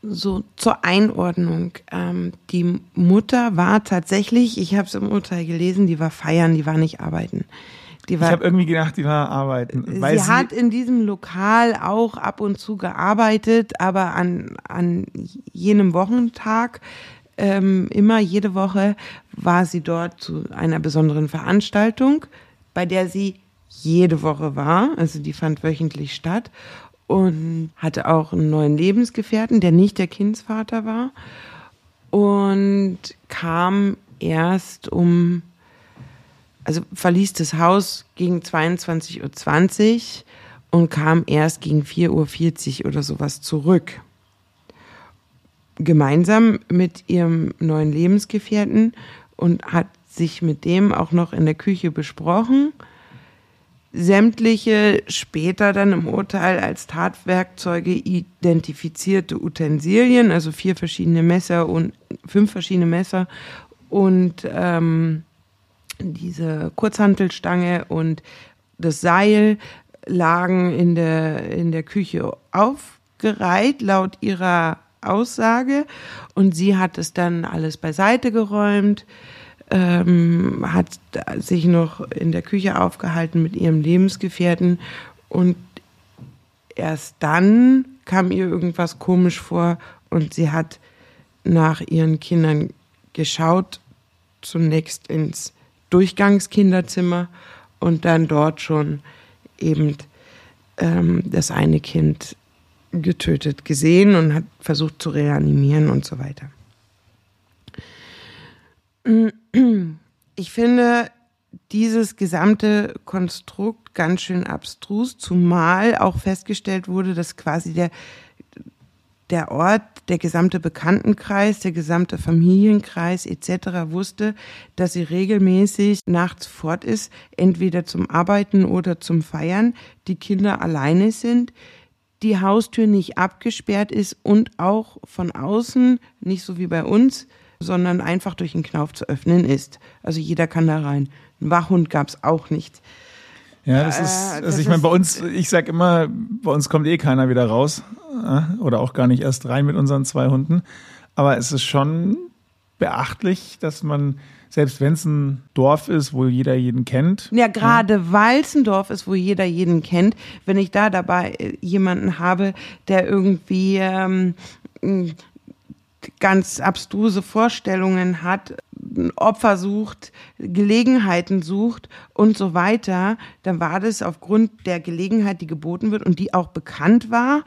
So zur Einordnung. Ähm, die Mutter war tatsächlich, ich habe es im Urteil gelesen, die war feiern, die war nicht arbeiten. ich habe irgendwie gedacht, die war arbeiten. sie, sie hat in diesem Lokal auch ab und zu gearbeitet, aber an, an jenem Wochentag, ähm, immer jede Woche, war sie dort zu einer besonderen Veranstaltung, bei der sie jede Woche war. Also die fand wöchentlich statt und hatte auch einen neuen Lebensgefährten, der nicht der Kindsvater war und kam erst um also verließ das Haus gegen 22.20 Uhr und kam erst gegen 4.40 Uhr oder sowas zurück. Gemeinsam mit ihrem neuen Lebensgefährten und hat sich mit dem auch noch in der Küche besprochen. Sämtliche später dann im Urteil als Tatwerkzeuge identifizierte Utensilien, also vier verschiedene Messer und fünf verschiedene Messer und ähm, diese Kurzhantelstange und das Seil lagen in der, in der Küche aufgereiht, laut ihrer Aussage. Und sie hat es dann alles beiseite geräumt, ähm, hat sich noch in der Küche aufgehalten mit ihrem Lebensgefährten. Und erst dann kam ihr irgendwas komisch vor und sie hat nach ihren Kindern geschaut, zunächst ins Durchgangskinderzimmer und dann dort schon eben ähm, das eine Kind getötet gesehen und hat versucht zu reanimieren und so weiter. Ich finde dieses gesamte Konstrukt ganz schön abstrus, zumal auch festgestellt wurde, dass quasi der der Ort, der gesamte Bekanntenkreis, der gesamte Familienkreis etc. wusste, dass sie regelmäßig nachts fort ist, entweder zum Arbeiten oder zum Feiern, die Kinder alleine sind, die Haustür nicht abgesperrt ist und auch von außen, nicht so wie bei uns, sondern einfach durch den Knauf zu öffnen ist. Also jeder kann da rein. Ein Wachhund gab es auch nicht. Ja, das ist, äh, also ich meine, bei uns, ich sag immer, bei uns kommt eh keiner wieder raus. Äh, oder auch gar nicht erst rein mit unseren zwei Hunden. Aber es ist schon beachtlich, dass man, selbst wenn es ein Dorf ist, wo jeder jeden kennt. Ja, gerade ja. weil es ein Dorf ist, wo jeder jeden kennt, wenn ich da dabei äh, jemanden habe, der irgendwie ähm, ganz abstruse Vorstellungen hat, Opfer sucht, Gelegenheiten sucht und so weiter, dann war das aufgrund der Gelegenheit, die geboten wird und die auch bekannt war,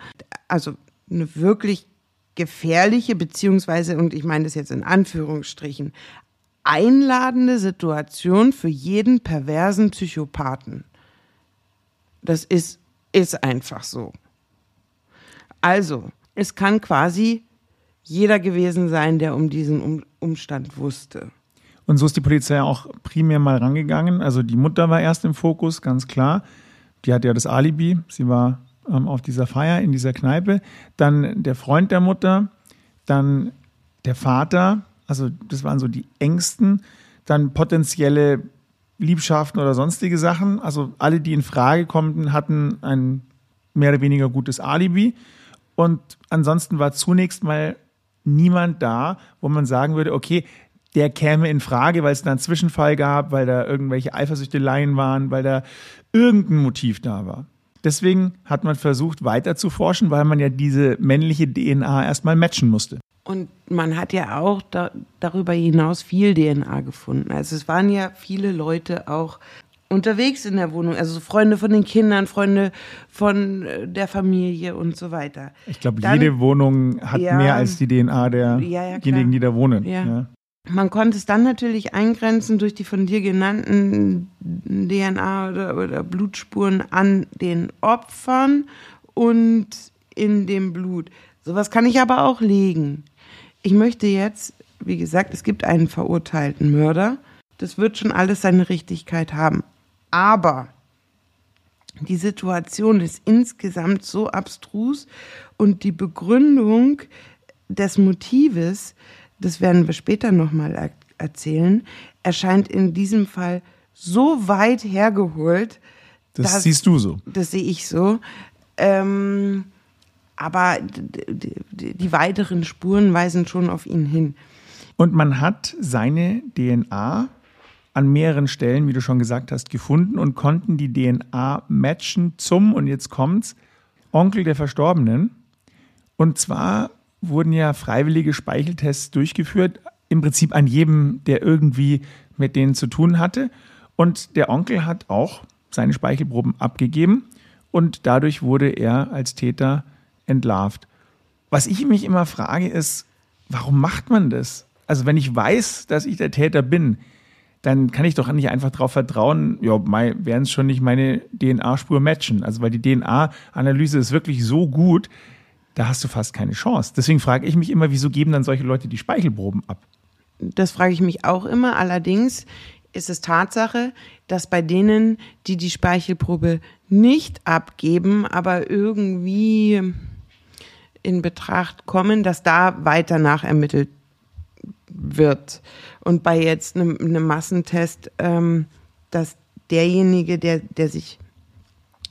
also eine wirklich gefährliche, beziehungsweise, und ich meine das jetzt in Anführungsstrichen, einladende Situation für jeden perversen Psychopathen. Das ist, ist einfach so. Also, es kann quasi jeder gewesen sein, der um diesen um Umstand wusste. Und so ist die Polizei auch primär mal rangegangen. Also die Mutter war erst im Fokus, ganz klar. Die hatte ja das Alibi. Sie war ähm, auf dieser Feier in dieser Kneipe. Dann der Freund der Mutter, dann der Vater. Also das waren so die engsten. Dann potenzielle Liebschaften oder sonstige Sachen. Also alle, die in Frage konnten, hatten ein mehr oder weniger gutes Alibi. Und ansonsten war zunächst mal niemand da, wo man sagen würde, okay, der käme in Frage, weil es da einen Zwischenfall gab, weil da irgendwelche Eifersüchteleien waren, weil da irgendein Motiv da war. Deswegen hat man versucht, weiter zu forschen, weil man ja diese männliche DNA erstmal matchen musste. Und man hat ja auch da, darüber hinaus viel DNA gefunden. Also es waren ja viele Leute auch unterwegs in der Wohnung, also Freunde von den Kindern, Freunde von äh, der Familie und so weiter. Ich glaube, jede Wohnung hat ja, mehr als die DNA derjenigen, ja, ja, die da wohnen. Ja. Man konnte es dann natürlich eingrenzen durch die von dir genannten DNA oder, oder Blutspuren an den Opfern und in dem Blut. Sowas kann ich aber auch legen. Ich möchte jetzt, wie gesagt, es gibt einen verurteilten Mörder. Das wird schon alles seine Richtigkeit haben. Aber die Situation ist insgesamt so abstrus und die Begründung des Motives, das werden wir später nochmal er erzählen, erscheint in diesem Fall so weit hergeholt. Das dass, siehst du so. Das sehe ich so. Ähm, aber die, weiteren Spuren weisen schon auf ihn hin. Und man hat seine DNA an mehreren Stellen, wie du schon gesagt hast, gefunden und konnten die DNA matchen zum, und jetzt kommt's, Onkel der Verstorbenen. Und zwar wurden ja freiwillige Speicheltests durchgeführt, im Prinzip an jedem, der irgendwie mit denen zu tun hatte. Und der Onkel hat auch seine Speichelproben abgegeben und dadurch wurde er als Täter entlarvt. Was ich mich immer frage ist, warum macht man das? Also wenn ich weiß, dass ich der Täter bin, dann kann ich doch nicht einfach darauf vertrauen, ja, werden es schon nicht meine DNA-Spur matchen. Also weil die DNA-Analyse ist wirklich so gut, da hast du fast keine Chance. Deswegen frage ich mich immer, wieso geben dann solche Leute die Speichelproben ab? Das frage ich mich auch immer. Allerdings ist es Tatsache, dass bei denen, die die Speichelprobe nicht abgeben, aber irgendwie in Betracht kommen, dass da weiter nachermittelt wird. Und bei jetzt einem, einem Massentest, ähm, dass derjenige, der, der sich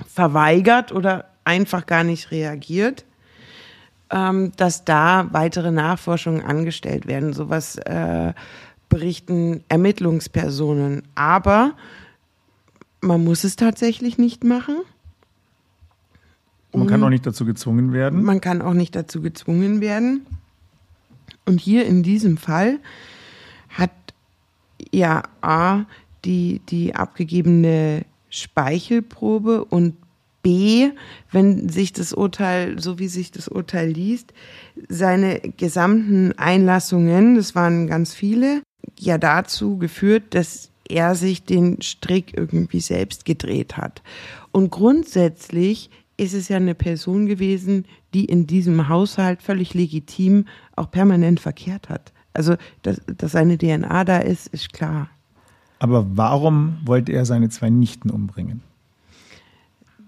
verweigert oder einfach gar nicht reagiert, ähm, dass da weitere Nachforschungen angestellt werden. Sowas äh, berichten Ermittlungspersonen. Aber man muss es tatsächlich nicht machen. Man kann auch nicht dazu gezwungen werden. Man kann auch nicht dazu gezwungen werden. Und hier in diesem Fall hat ja A die, die abgegebene Speichelprobe und B, wenn sich das Urteil, so wie sich das Urteil liest, seine gesamten Einlassungen, das waren ganz viele, ja dazu geführt, dass er sich den Strick irgendwie selbst gedreht hat. Und grundsätzlich ist es ja eine Person gewesen, die in diesem Haushalt völlig legitim auch permanent verkehrt hat. Also, dass, dass seine DNA da ist, ist klar. Aber warum wollte er seine zwei Nichten umbringen?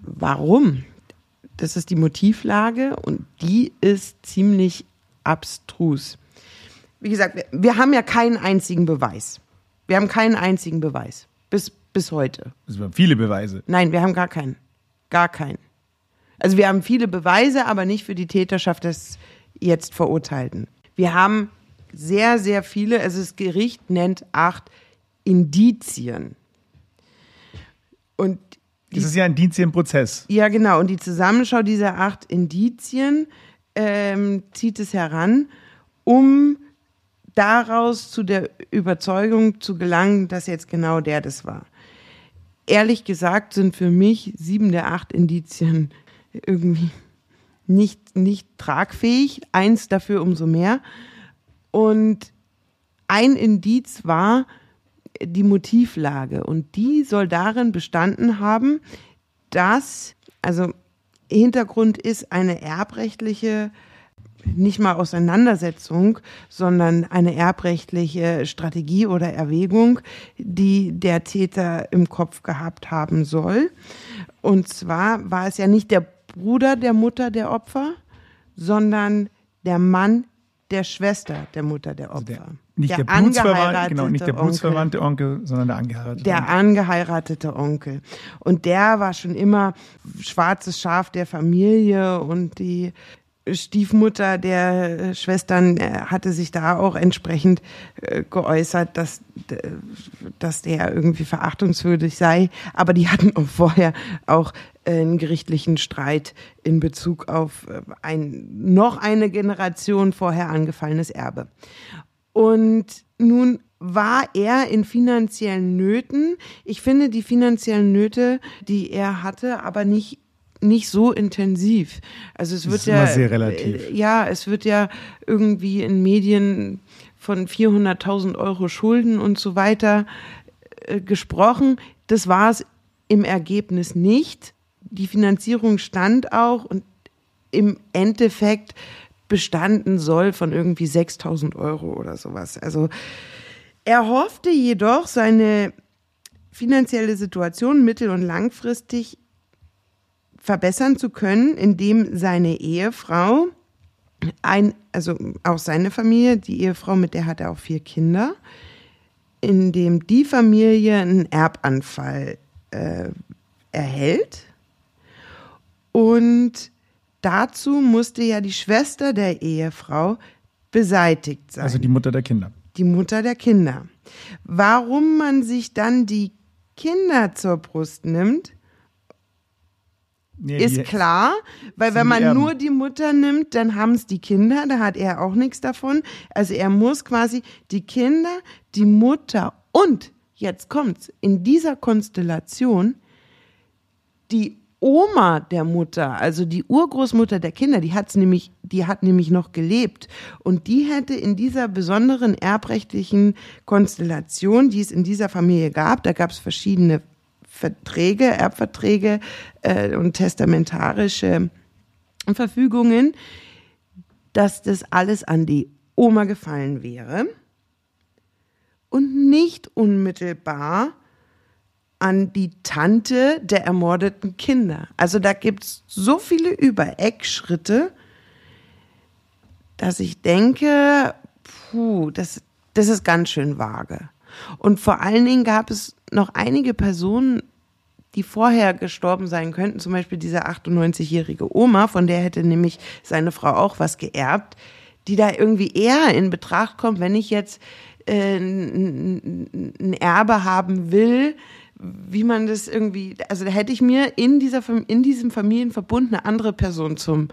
Warum? Das ist die Motivlage und die ist ziemlich abstrus. Wie gesagt, wir, wir haben ja keinen einzigen Beweis. Wir haben keinen einzigen Beweis. Bis, bis heute. Es waren viele Beweise. Nein, wir haben gar keinen. Gar keinen. Also wir haben viele Beweise, aber nicht für die Täterschaft des jetzt Verurteilten. Wir haben sehr, sehr viele, also das Gericht nennt acht Indizien. Und das ist ja ein Indizienprozess. Ja, genau. Und die Zusammenschau dieser acht Indizien ähm, zieht es heran, um daraus zu der Überzeugung zu gelangen, dass jetzt genau der das war. Ehrlich gesagt sind für mich sieben der acht Indizien irgendwie nicht, nicht tragfähig, eins dafür umso mehr. Und ein Indiz war die Motivlage und die soll darin bestanden haben, dass, also Hintergrund ist eine erbrechtliche nicht mal Auseinandersetzung, sondern eine erbrechtliche Strategie oder Erwägung, die der Täter im Kopf gehabt haben soll. Und zwar war es ja nicht der Bruder der Mutter der Opfer, sondern der Mann der Schwester der Mutter der Opfer. Also der, nicht der, der Blutsverwandte, genau, nicht der Blutsverwandte Onkel, Onkel, sondern der angeheiratete Der Onkel. angeheiratete Onkel. Und der war schon immer schwarzes Schaf der Familie und die Stiefmutter der Schwestern äh, hatte sich da auch entsprechend äh, geäußert, dass, dass der irgendwie verachtungswürdig sei. Aber die *laughs* hatten auch vorher auch einen gerichtlichen Streit in Bezug auf äh, ein, noch eine Generation vorher angefallenes Erbe. Und nun war er in finanziellen Nöten. Ich finde die finanziellen Nöte, die er hatte, aber nicht nicht so intensiv. Also es wird ja sehr relativ. Äh, ja, es wird ja irgendwie in Medien von 400.000 Euro Schulden und so weiter äh, gesprochen. Das war es im Ergebnis nicht. Die Finanzierung stand auch und im Endeffekt bestanden soll von irgendwie 6.000 Euro oder sowas. Also er hoffte jedoch, seine finanzielle Situation mittel- und langfristig verbessern zu können, indem seine Ehefrau ein, also auch seine Familie, die Ehefrau, mit der hat er auch vier Kinder, indem die Familie einen Erbanfall äh, erhält. Und dazu musste ja die Schwester der Ehefrau beseitigt sein. Also die Mutter der Kinder. Die Mutter der Kinder. Warum man sich dann die Kinder zur Brust nimmt, Nee, ist klar, weil wenn man Erben. nur die Mutter nimmt, dann haben es die Kinder, da hat er auch nichts davon. Also er muss quasi die Kinder, die Mutter und, jetzt kommt's, in dieser Konstellation, die Oma der Mutter, also die Urgroßmutter der Kinder, die hat's nämlich, die hat nämlich noch gelebt und die hätte in dieser besonderen erbrechtlichen Konstellation, die es in dieser Familie gab, da gab es verschiedene Verträge, Erbverträge äh, und testamentarische Verfügungen, dass das alles an die Oma gefallen wäre und nicht unmittelbar an die Tante der ermordeten Kinder. Also da gibt's so viele Übereckschritte, dass ich denke, puh, das, das ist ganz schön vage. Und vor allen Dingen gab es noch einige Personen, die vorher gestorben sein könnten, zum Beispiel diese 98-jährige Oma, von der hätte nämlich seine Frau auch was geerbt, die da irgendwie eher in Betracht kommt, wenn ich jetzt äh, ein Erbe haben will, wie man das irgendwie, also da hätte ich mir in dieser in diesem Familienverbund eine andere Person zum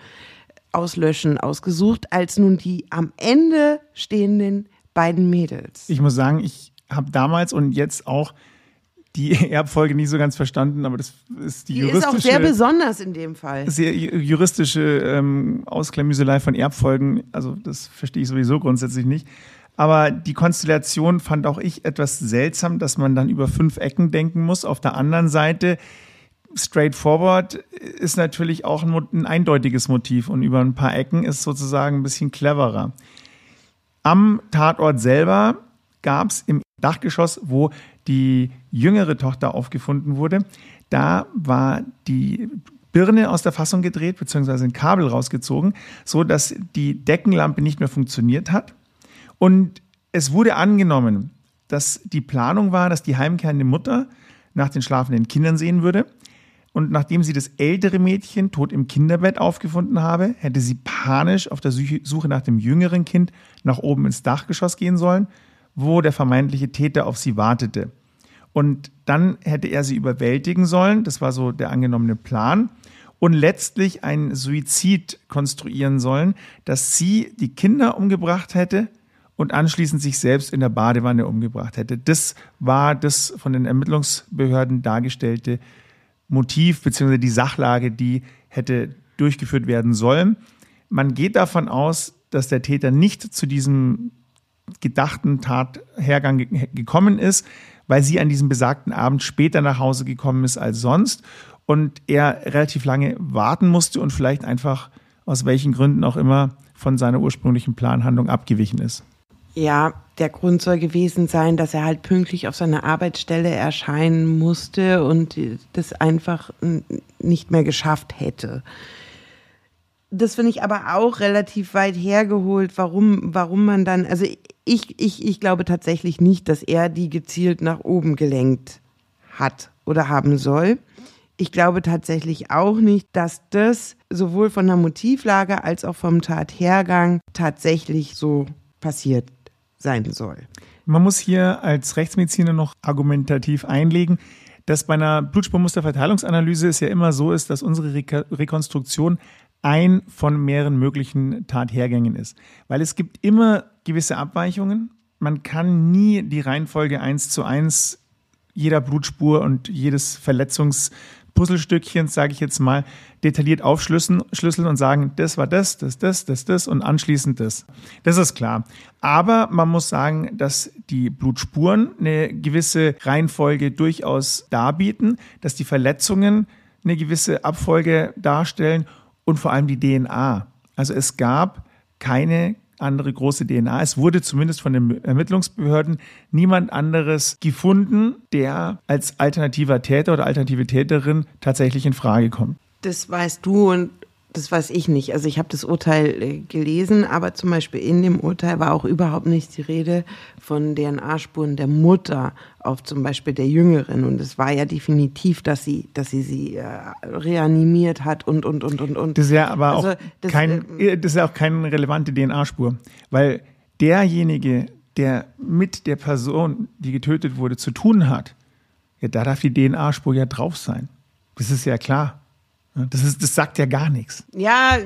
Auslöschen ausgesucht, als nun die am Ende stehenden beiden Mädels. Ich muss sagen, ich habe damals und jetzt auch die *laughs* Erbfolge nicht so ganz verstanden, aber das ist die, Die ist juristische, auch sehr besonders in dem Fall. sehr ju- juristische ähm, Ausklamüselei von Erbfolgen. Also das verstehe ich sowieso grundsätzlich nicht. Aber die Konstellation fand auch ich etwas seltsam, dass man dann über fünf Ecken denken muss. Auf der anderen Seite, straightforward ist natürlich auch ein, ein eindeutiges Motiv und über ein paar Ecken ist sozusagen ein bisschen cleverer. Am Tatort selber gab es im Dachgeschoss, wo die jüngere Tochter aufgefunden wurde, da war die Birne aus der Fassung gedreht, beziehungsweise ein Kabel rausgezogen, so dass die Deckenlampe nicht mehr funktioniert hat. Und es wurde angenommen, dass die Planung war, dass die heimkehrende Mutter nach den schlafenden Kindern sehen würde. Und nachdem sie das ältere Mädchen tot im Kinderbett aufgefunden habe, hätte sie panisch auf der Suche nach dem jüngeren Kind nach oben ins Dachgeschoss gehen sollen, wo der vermeintliche Täter auf sie wartete. Und dann hätte er sie überwältigen sollen, das war so der angenommene Plan, und letztlich einen Suizid konstruieren sollen, dass sie die Kinder umgebracht hätte und anschließend sich selbst in der Badewanne umgebracht hätte. Das war das von den Ermittlungsbehörden dargestellte Motiv bzw. die Sachlage, die hätte durchgeführt werden sollen. Man geht davon aus, dass der Täter nicht zu diesem gedachten Tathergang ge gekommen ist, weil sie an diesem besagten Abend später nach Hause gekommen ist als sonst und er relativ lange warten musste und vielleicht einfach aus welchen Gründen auch immer von seiner ursprünglichen Planhandlung abgewichen ist. Ja, der Grund soll gewesen sein, dass er halt pünktlich auf seiner Arbeitsstelle erscheinen musste und das einfach nicht mehr geschafft hätte. Das finde ich aber auch relativ weit hergeholt, warum, warum man dann, also ich, ich, ich glaube tatsächlich nicht, dass er die gezielt nach oben gelenkt hat oder haben soll. Ich glaube tatsächlich auch nicht, dass das sowohl von der Motivlage als auch vom Tathergang tatsächlich so passiert sein soll. Man muss hier als Rechtsmediziner noch argumentativ einlegen, dass bei einer Blutspurmusterverteilungsanalyse es ja immer so ist, dass unsere Rekonstruktion ein von mehreren möglichen Tathergängen ist. Weil es gibt immer gewisse Abweichungen. Man kann nie die Reihenfolge eins zu eins jeder Blutspur und jedes Verletzungspuzzlestückchen, sage ich jetzt mal, detailliert aufschlüsseln schlüsseln und sagen, das war das, das, das, das, das und anschließend das. Das ist klar. Aber man muss sagen, dass die Blutspuren eine gewisse Reihenfolge durchaus darbieten, dass die Verletzungen eine gewisse Abfolge darstellen und vor allem die DNA. Also es gab keine andere große DNA. Es wurde zumindest von den Ermittlungsbehörden niemand anderes gefunden, der als alternativer Täter oder alternative Täterin tatsächlich in Frage kommt. Das weißt du und das weiß ich nicht. Also ich habe das Urteil äh, gelesen, aber zum Beispiel in dem Urteil war auch überhaupt nicht die Rede von DNA-Spuren der Mutter auf zum Beispiel der Jüngeren. Und es war ja definitiv, dass sie, dass sie sie äh, reanimiert hat und und und und und. Das ist ja aber Also auch das, kein, ähm, das ist ja auch keine relevante DNA-Spur, weil derjenige, der mit der Person, die getötet wurde, zu tun hat, ja, da darf die DNA-Spur ja drauf sein. Das ist ja klar. Das, ist, das sagt ja gar nichts. Ja,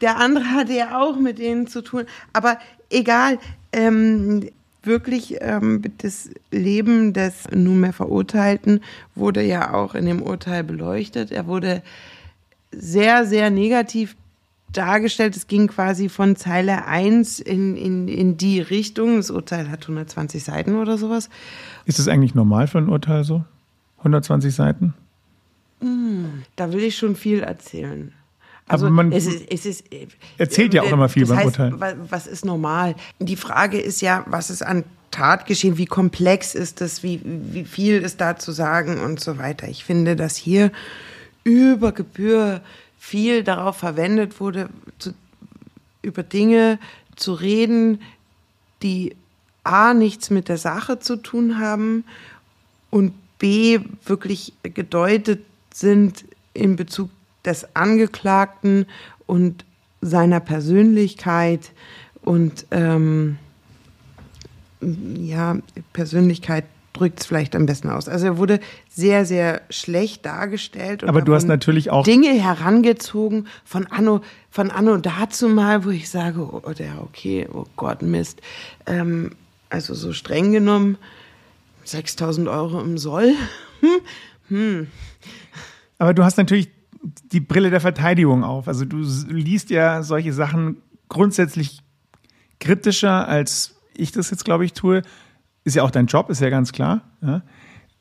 der andere hatte ja auch mit denen zu tun. Aber egal, ähm, wirklich ähm, das Leben des nunmehr Verurteilten wurde ja auch in dem Urteil beleuchtet. Er wurde sehr, sehr negativ dargestellt. Es ging quasi von Zeile 1 in, in, in die Richtung. Das Urteil hat 120 Seiten oder sowas. Ist das eigentlich normal für ein Urteil so? 120 Seiten? Hm, da will ich schon viel erzählen. Also Aber man es ist, es ist, erzählt ja auch immer viel beim heißt, Urteil. Was ist normal? Die Frage ist ja, was ist an Tatgeschehen, wie komplex ist das, wie, wie viel ist da zu sagen und so weiter. Ich finde, dass hier über Gebühr viel darauf verwendet wurde, zu, über Dinge zu reden, die A nichts mit der Sache zu tun haben und B wirklich gedeutet sind in Bezug des Angeklagten und seiner Persönlichkeit und ähm, ja, Persönlichkeit drückt es vielleicht am besten aus. Also er wurde sehr, sehr schlecht dargestellt. Aber du hast natürlich auch Dinge herangezogen von Anno, von Anno dazu mal, wo ich sage, oh, der, okay, oh Gott, Mist. Ähm, also so streng genommen, 6000 Euro im Soll. Hm. Aber du hast natürlich die Brille der Verteidigung auf. Also du liest ja solche Sachen grundsätzlich kritischer, als ich das jetzt, glaube ich, tue. Ist ja auch dein Job, ist ja ganz klar. Ja?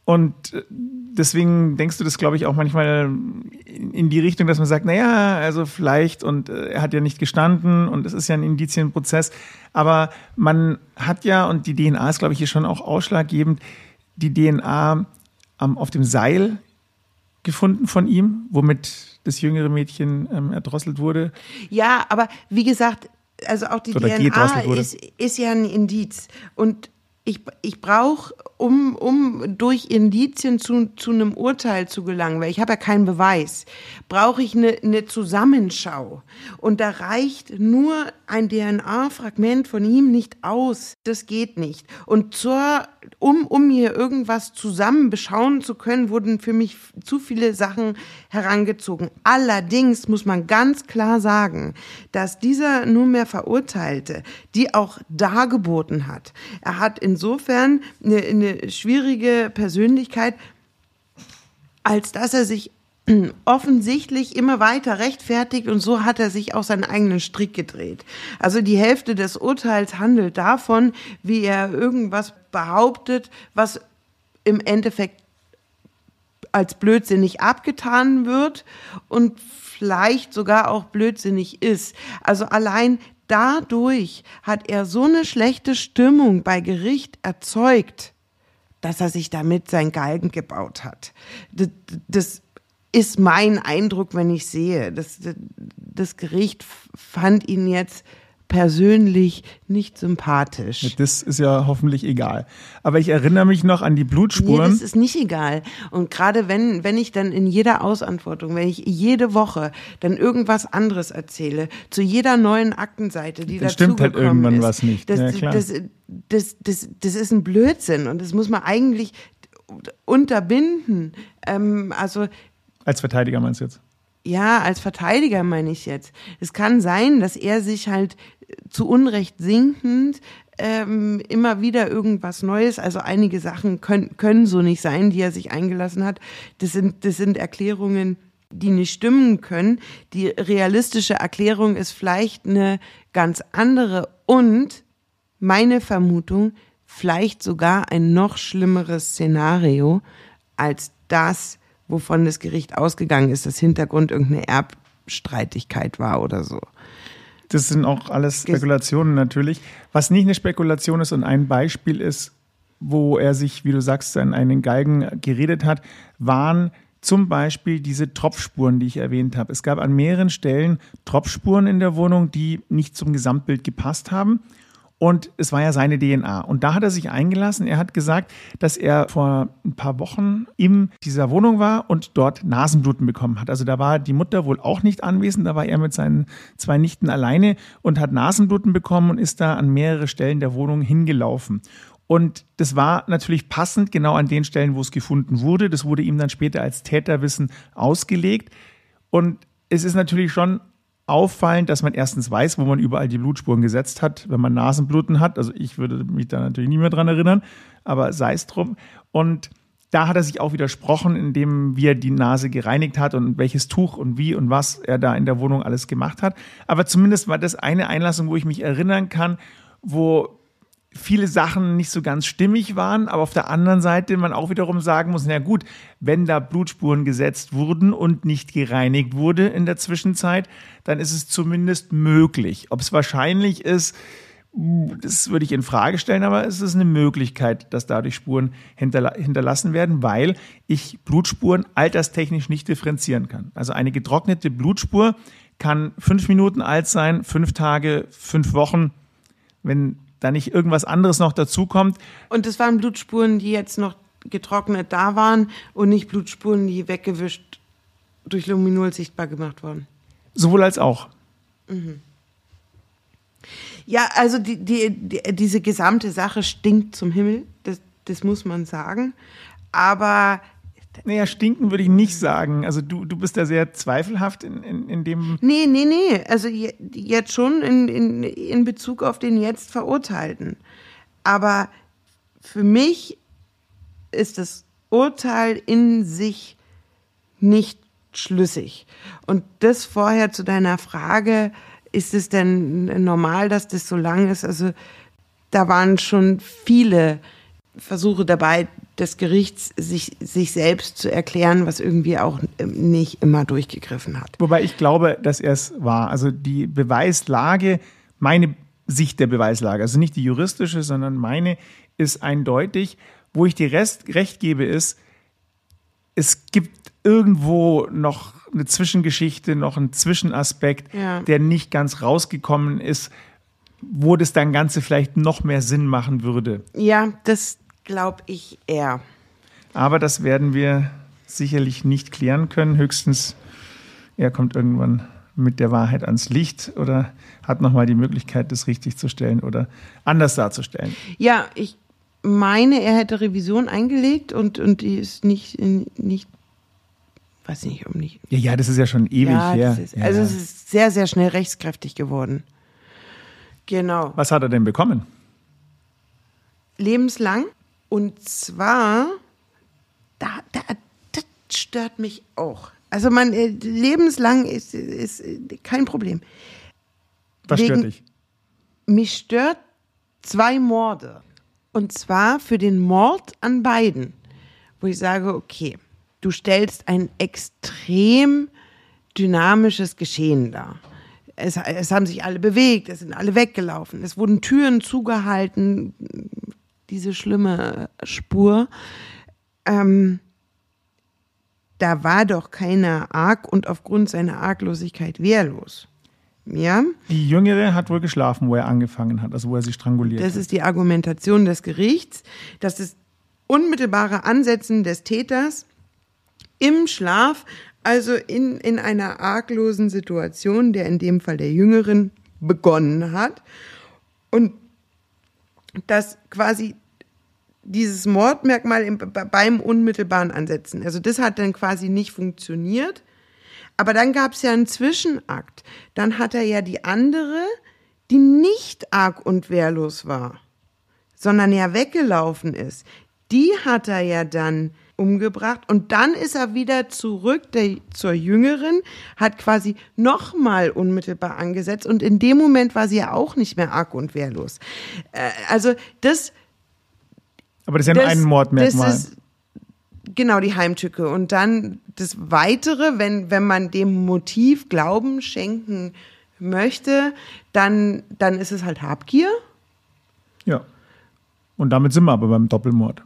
Und äh, deswegen denkst du das, glaube ich, auch manchmal in die Richtung, dass man sagt, naja, also vielleicht und äh, er hat ja nicht gestanden und es ist ja ein Indizienprozess. Aber man hat ja, und die DNA ist, glaube ich, hier schon auch ausschlaggebend, die DNA ähm, auf dem Seil gefunden von ihm, womit das jüngere Mädchen ähm, erdrosselt wurde. Ja, aber wie gesagt, also auch die Oder DNA ist, ist ja ein Indiz. Und ich, ich brauche, um, um durch Indizien zu, zu einem Urteil zu gelangen, weil ich habe ja keinen Beweis, brauche ich eine, eine Zusammenschau. Und da reicht nur ein DNA-Fragment von ihm nicht aus. Das geht nicht. Und zur, um, um mir irgendwas zusammen beschauen zu können, wurden für mich zu viele Sachen herangezogen. Allerdings muss man ganz klar sagen, dass dieser nunmehr Verurteilte die auch dargeboten hat. Er hat in insofern eine, eine schwierige Persönlichkeit, als dass er sich *clears throat* offensichtlich immer weiter rechtfertigt und so hat er sich auch seinen eigenen Strick gedreht. Also die Hälfte des Urteils handelt davon, wie er irgendwas behauptet, was im Endeffekt als blödsinnig abgetan wird und vielleicht sogar auch blödsinnig ist. Also allein dadurch hat er so eine schlechte Stimmung bei Gericht erzeugt, dass er sich damit sein Galgen gebaut hat. Das, ist mein Eindruck, wenn ich sehe. Das, das Gericht fand ihn jetzt persönlich nicht sympathisch. Das ist ja hoffentlich egal. Aber ich erinnere mich noch an die Blutspuren. Nee, das ist nicht egal. Und gerade wenn, wenn ich dann in jeder Ausantwortung, wenn ich jede Woche dann irgendwas anderes erzähle, zu jeder neuen Aktenseite, die da stimmt halt irgendwann ist, was nicht. Das, ja, klar. Das, das, das, das ist ein Blödsinn und das muss man eigentlich unterbinden. Ähm, also als Verteidiger meinst du jetzt? Ja, als Verteidiger meine ich jetzt. Es kann sein, dass er sich halt zu Unrecht sinkend ähm, immer wieder irgendwas Neues. Also einige Sachen können, können so nicht sein, die er sich eingelassen hat. Das sind, das sind Erklärungen, die nicht stimmen können. Die realistische Erklärung ist vielleicht eine ganz andere und meine Vermutung, vielleicht sogar ein noch schlimmeres Szenario als das, wovon das Gericht ausgegangen ist, dass Hintergrund irgendeine Erbstreitigkeit war oder so. Das sind auch alles Spekulationen natürlich. Was nicht eine Spekulation ist und ein Beispiel ist, wo er sich, wie du sagst, an einen Galgen geredet hat, waren zum Beispiel diese Tropfspuren, die ich erwähnt habe. Es gab an mehreren Stellen Tropfspuren in der Wohnung, die nicht zum Gesamtbild gepasst haben. Und es war ja seine DNA. Und da hat er sich eingelassen. Er hat gesagt, dass er vor ein paar Wochen in dieser Wohnung war und dort Nasenbluten bekommen hat. Also da war die Mutter wohl auch nicht anwesend. Da war er mit seinen zwei Nichten alleine und hat Nasenbluten bekommen und ist da an mehrere Stellen der Wohnung hingelaufen. Und das war natürlich passend genau an den Stellen, wo es gefunden wurde. Das wurde ihm dann später als Täterwissen ausgelegt. Und es ist natürlich schon auffallend, dass man erstens weiß, wo man überall die Blutspuren gesetzt hat, wenn man Nasenbluten hat. Also ich würde mich da natürlich nie mehr dran erinnern, aber sei es drum. Und da hat er sich auch widersprochen, indem wie er die Nase gereinigt hat und welches Tuch und wie und was er da in der Wohnung alles gemacht hat. Aber zumindest war das eine Einlassung, wo ich mich erinnern kann, wo viele Sachen nicht so ganz stimmig waren, aber auf der anderen Seite man auch wiederum sagen muss, na gut, wenn da Blutspuren gesetzt wurden und nicht gereinigt wurde in der Zwischenzeit, dann ist es zumindest möglich. Ob es wahrscheinlich ist, das würde ich in Frage stellen, aber es ist eine Möglichkeit, dass dadurch Spuren hinterla hinterlassen werden, weil ich Blutspuren alterstechnisch nicht differenzieren kann. Also eine getrocknete Blutspur kann fünf Minuten alt sein, fünf Tage, fünf Wochen. Wenn da nicht irgendwas anderes noch dazukommt. Und das waren Blutspuren, die jetzt noch getrocknet da waren und nicht Blutspuren, die weggewischt durch Luminol sichtbar gemacht wurden. Sowohl als auch. Mhm. Ja, also die, die, die, diese gesamte Sache stinkt zum Himmel, das, das muss man sagen. Aber naja, stinken würde ich nicht sagen. Also du, du bist da sehr zweifelhaft in, in, in dem. Nee, nee, nee. Also jetzt schon in, in, in Bezug auf den jetzt Verurteilten. Aber für mich ist das Urteil in sich nicht schlüssig. Und das vorher zu deiner Frage, ist es denn normal, dass das so lang ist? Also da waren schon viele Versuche dabei, des Gerichts sich, sich selbst zu erklären, was irgendwie auch ähm, nicht immer durchgegriffen hat. Wobei ich glaube, dass er es war. Also die Beweislage, meine Sicht der Beweislage, also nicht die juristische, sondern meine, ist eindeutig. Wo ich dir Rest, recht gebe, ist, es gibt irgendwo noch eine Zwischengeschichte, noch einen Zwischenaspekt, ja. der nicht ganz rausgekommen ist, wo das dann Ganze vielleicht noch mehr Sinn machen würde. Ja, das, glaube ich eher. Aber das werden wir sicherlich nicht klären können. Höchstens, er kommt irgendwann mit der Wahrheit ans Licht oder hat nochmal die Möglichkeit, das richtig zu stellen oder anders darzustellen. Ja, ich meine, er hätte Revision eingelegt und, und die ist nicht, nicht weiß nicht, um nicht. Ja, ja, das ist ja schon ewig ja, her. Ist, also ja. es ist sehr, sehr schnell rechtskräftig geworden. Genau. Was hat er denn bekommen? Lebenslang. Und zwar, da, da, das stört mich auch. Also man äh, lebenslang ist, ist kein Problem. Was Wegen, stört dich? Mich stört zwei Morde. Und zwar für den Mord an beiden, wo ich sage, okay, du stellst ein extrem dynamisches Geschehen dar. Es, es, haben sich alle bewegt, es sind alle weggelaufen, es wurden Türen zugehalten, diese schlimme Spur. Ähm, da war doch keiner arg und aufgrund seiner Arglosigkeit wehrlos. Ja? Die Jüngere hat wohl geschlafen, wo er angefangen hat, also wo er sie stranguliert Das hat. ist die Argumentation des Gerichts, dass das unmittelbare Ansetzen des Täters im Schlaf, also in, in einer arglosen Situation, der in dem Fall der Jüngeren begonnen hat. Und dass quasi dieses Mordmerkmal im, beim unmittelbaren Ansetzen. Also das hat dann quasi nicht funktioniert. Aber dann gab es ja einen Zwischenakt. Dann hat er ja die andere, die nicht arg und wehrlos war, sondern ja weggelaufen ist. Die hat er ja dann umgebracht und dann ist er wieder zurück der, zur Jüngeren, hat quasi nochmal unmittelbar angesetzt und in dem Moment war sie ja auch nicht mehr arg und wehrlos. Äh, also das aber das ist ja das, nur ein Mordmerkmal. Das ist genau die Heimtücke. Und dann das Weitere, wenn, wenn man dem Motiv Glauben schenken möchte, dann, dann ist es halt Habgier. Ja. Und damit sind wir aber beim Doppelmord.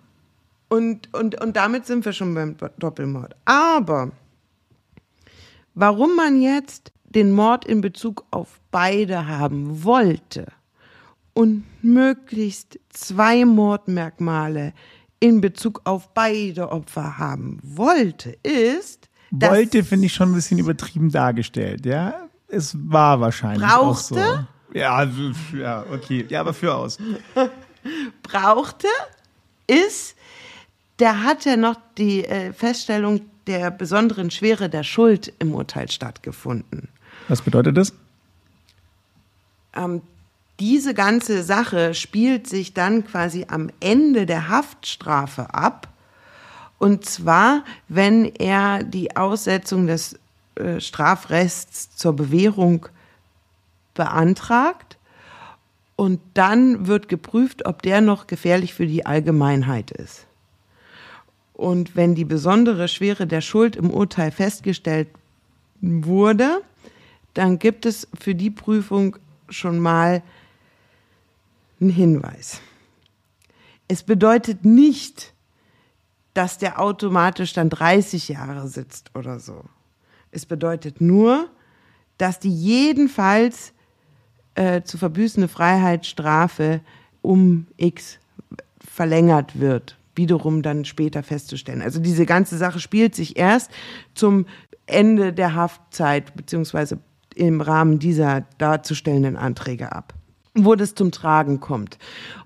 Und, und, und damit sind wir schon beim Doppelmord. Aber warum man jetzt den Mord in Bezug auf beide haben wollte und möglichst zwei Mordmerkmale in Bezug auf beide Opfer haben wollte, ist. Wollte finde ich schon ein bisschen übertrieben dargestellt, ja. Es war wahrscheinlich auch so. Brauchte? Ja, ja, okay. Ja, aber für aus. *laughs* brauchte, ist, der hat ja noch die äh, Feststellung der besonderen Schwere der Schuld im Urteil stattgefunden. Was bedeutet das? Ähm, diese ganze Sache spielt sich dann quasi am Ende der Haftstrafe ab. Und zwar, wenn er die Aussetzung des äh, Strafrechts zur Bewährung beantragt. Und dann wird geprüft, ob der noch gefährlich für die Allgemeinheit ist. Und wenn die besondere Schwere der Schuld im Urteil festgestellt wurde, dann gibt es für die Prüfung schon mal einen Hinweis. Es bedeutet nicht, dass der automatisch dann 30 Jahre sitzt oder so. Es bedeutet nur, dass die jedenfalls äh, zu verbüßende Freiheitsstrafe um X verlängert wird, wiederum dann später festzustellen. Also diese ganze Sache spielt sich erst zum Ende der Haftzeit beziehungsweise im Rahmen dieser darzustellenden Anträge ab, wo das zum Tragen kommt.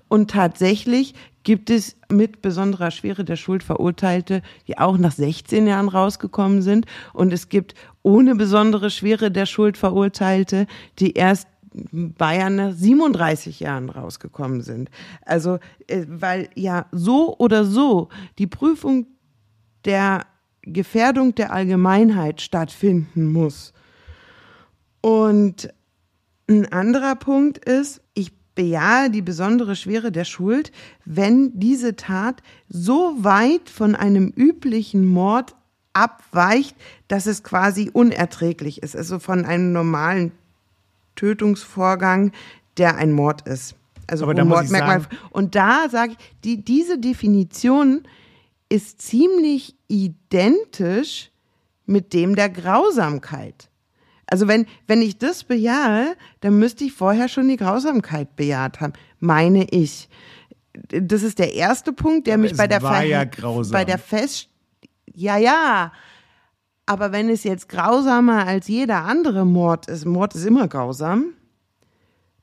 Und tatsächlich gibt es mit besonderer Schwere der Schuld Verurteilte, die auch nach 16 Jahren rausgekommen sind. Und es gibt ohne besondere Schwere der Schuld Verurteilte, die erst Bayern nach 37 Jahren rausgekommen sind. Also, äh, weil ja so oder so die Prüfung der Gefährdung der Allgemeinheit stattfinden muss. Und ein anderer Punkt ist, ich bejahe die besondere Schwere der Schuld, wenn diese Tat so weit von einem üblichen Mord abweicht, dass es quasi unerträglich ist. Also von einem normalen Tötungsvorgang, der ein Mord ist. Also Aber da Mordmerkmal- sagen- und da sage ich, die, diese Definition ist ziemlich identisch mit dem der Grausamkeit. Also wenn, wenn ich das bejahe, dann müsste ich vorher schon die Grausamkeit bejaht haben, meine ich. Das ist der erste Punkt, der Aber mich bei der war ja grausam. bei der Fest ja ja, aber wenn es jetzt grausamer als jeder andere Mord ist, Mord ist immer grausam,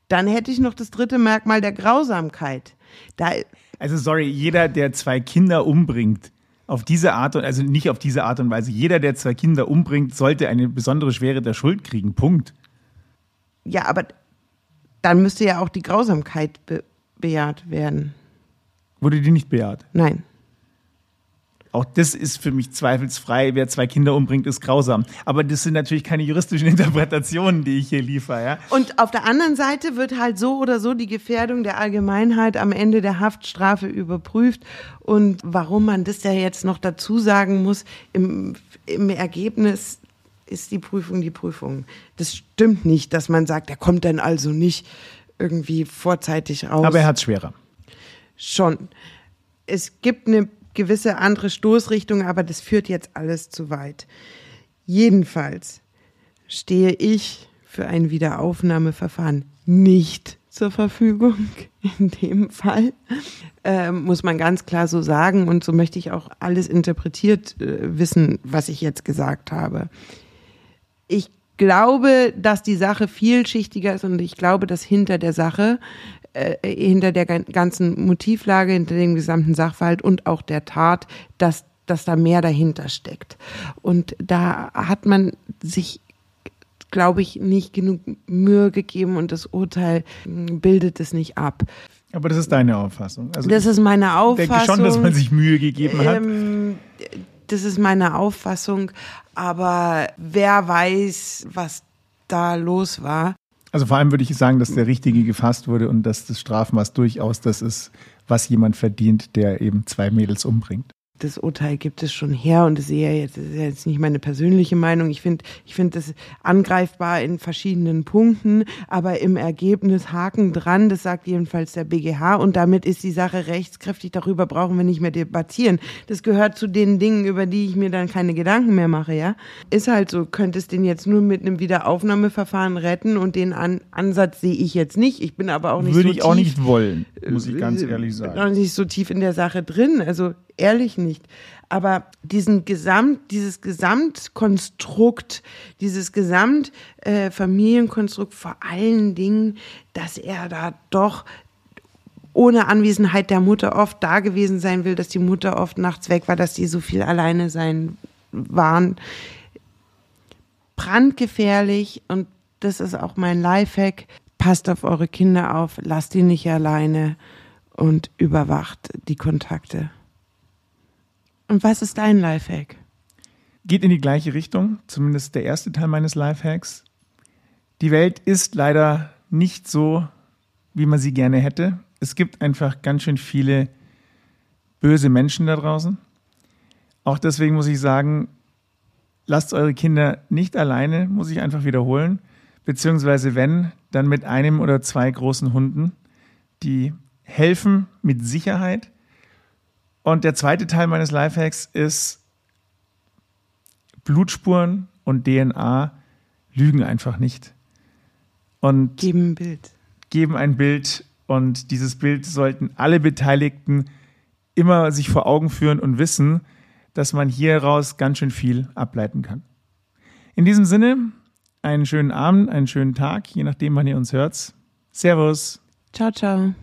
dann hätte ich noch das dritte Merkmal der Grausamkeit. Da Also sorry, jeder, der zwei Kinder umbringt, auf diese Art und also nicht auf diese Art und Weise, jeder, der zwei Kinder umbringt, sollte eine besondere Schwere der Schuld kriegen. Punkt. ja, aber dann müsste ja auch die Grausamkeit be bejaht werden. Wurde die nicht bejaht? Nein. Auch das ist für mich zweifelsfrei. Wer zwei Kinder umbringt, ist grausam. Aber das sind natürlich keine juristischen *laughs* Interpretationen, die ich hier liefere. Ja? Und auf der anderen Seite wird halt so oder so die Gefährdung der Allgemeinheit am Ende der Haftstrafe überprüft. Und warum man das ja jetzt noch dazu sagen muss, im, im Ergebnis ist die Prüfung die Prüfung. Das stimmt nicht, dass man sagt, er kommt dann also nicht irgendwie vorzeitig raus. Aber er hat es schwerer. schon. Es gibt eine gewisse andere Stoßrichtung, aber das führt jetzt alles zu weit. Jedenfalls stehe ich für ein Wiederaufnahmeverfahren nicht zur Verfügung. *laughs* In dem Fall ähm, muss man ganz klar so sagen und so möchte ich auch alles interpretiert äh, wissen, was ich jetzt gesagt habe. Ich glaube, dass die Sache vielschichtiger ist und ich glaube, dass hinter der Sache, äh, hinter der gan- ganzen Motivlage, hinter dem gesamten Sachverhalt und auch der Tat, dass, dass da mehr dahinter steckt. Und da hat man sich glaube ich, nicht genug Mühe gegeben und das Urteil mh, bildet es nicht ab. Aber das ist deine Auffassung. Also Das ist meine ich Auffassung. denke schon, dass man sich Mühe gegeben hat. Ähm, das ist meine Auffassung, aber wer weiß, was da los war. Also vor allem würde ich sagen, dass der Richtige gefasst wurde und dass das Strafmaß durchaus das ist, was jemand verdient, der eben zwei Mädels umbringt. Das Urteil gibt es schon her und das ist ja jetzt, ist ja jetzt nicht meine persönliche Meinung. Ich finde, ich finde das angreifbar in verschiedenen Punkten, aber im Ergebnis Haken dran, das sagt jedenfalls der BGH und damit ist die Sache rechtskräftig. Darüber brauchen wir nicht mehr debattieren. Das gehört zu den Dingen, über die ich mir dann keine Gedanken mehr mache, ja. Ist halt so, könnte es den jetzt nur mit einem Wiederaufnahmeverfahren retten und den An Ansatz sehe ich jetzt nicht. Ich bin aber auch nicht Würde so ich auch tief, nicht wollen, muss ich ganz ehrlich sagen. nicht so tief in der Sache drin. Also ehrlich nicht. Aber diesen Gesamt, dieses Gesamtkonstrukt, dieses Gesamtfamilienkonstrukt, vor allen Dingen, dass er da doch ohne Anwesenheit der Mutter oft da gewesen sein will, dass die Mutter oft nachts weg war, dass die so viel alleine sein waren. Brandgefährlich und das ist auch mein Lifehack. Passt auf eure Kinder auf, lasst die nicht alleine und überwacht die Kontakte. Und was ist dein Lifehack? Geht in die gleiche Richtung, zumindest der erste Teil meines Lifehacks. Die Welt ist leider nicht so, wie man sie gerne hätte. Es gibt einfach ganz schön viele böse Menschen da draußen. Auch deswegen muss ich sagen, lasst eure Kinder nicht alleine, muss ich einfach wiederholen. Beziehungsweise wenn, dann mit einem oder zwei großen Hunden, die helfen mit Sicherheit. Und der zweite Teil meines Lifehacks ist, Blutspuren und DNA lügen einfach nicht. Und Geben ein Bild. geben ein Bild und dieses Bild sollten alle Beteiligten immer sich vor Augen führen und wissen, dass man hieraus ganz schön viel ableiten kann. In diesem Sinne, einen schönen Abend, einen schönen Tag, je nachdem, wann ihr uns hört. Servus. Ciao, ciao.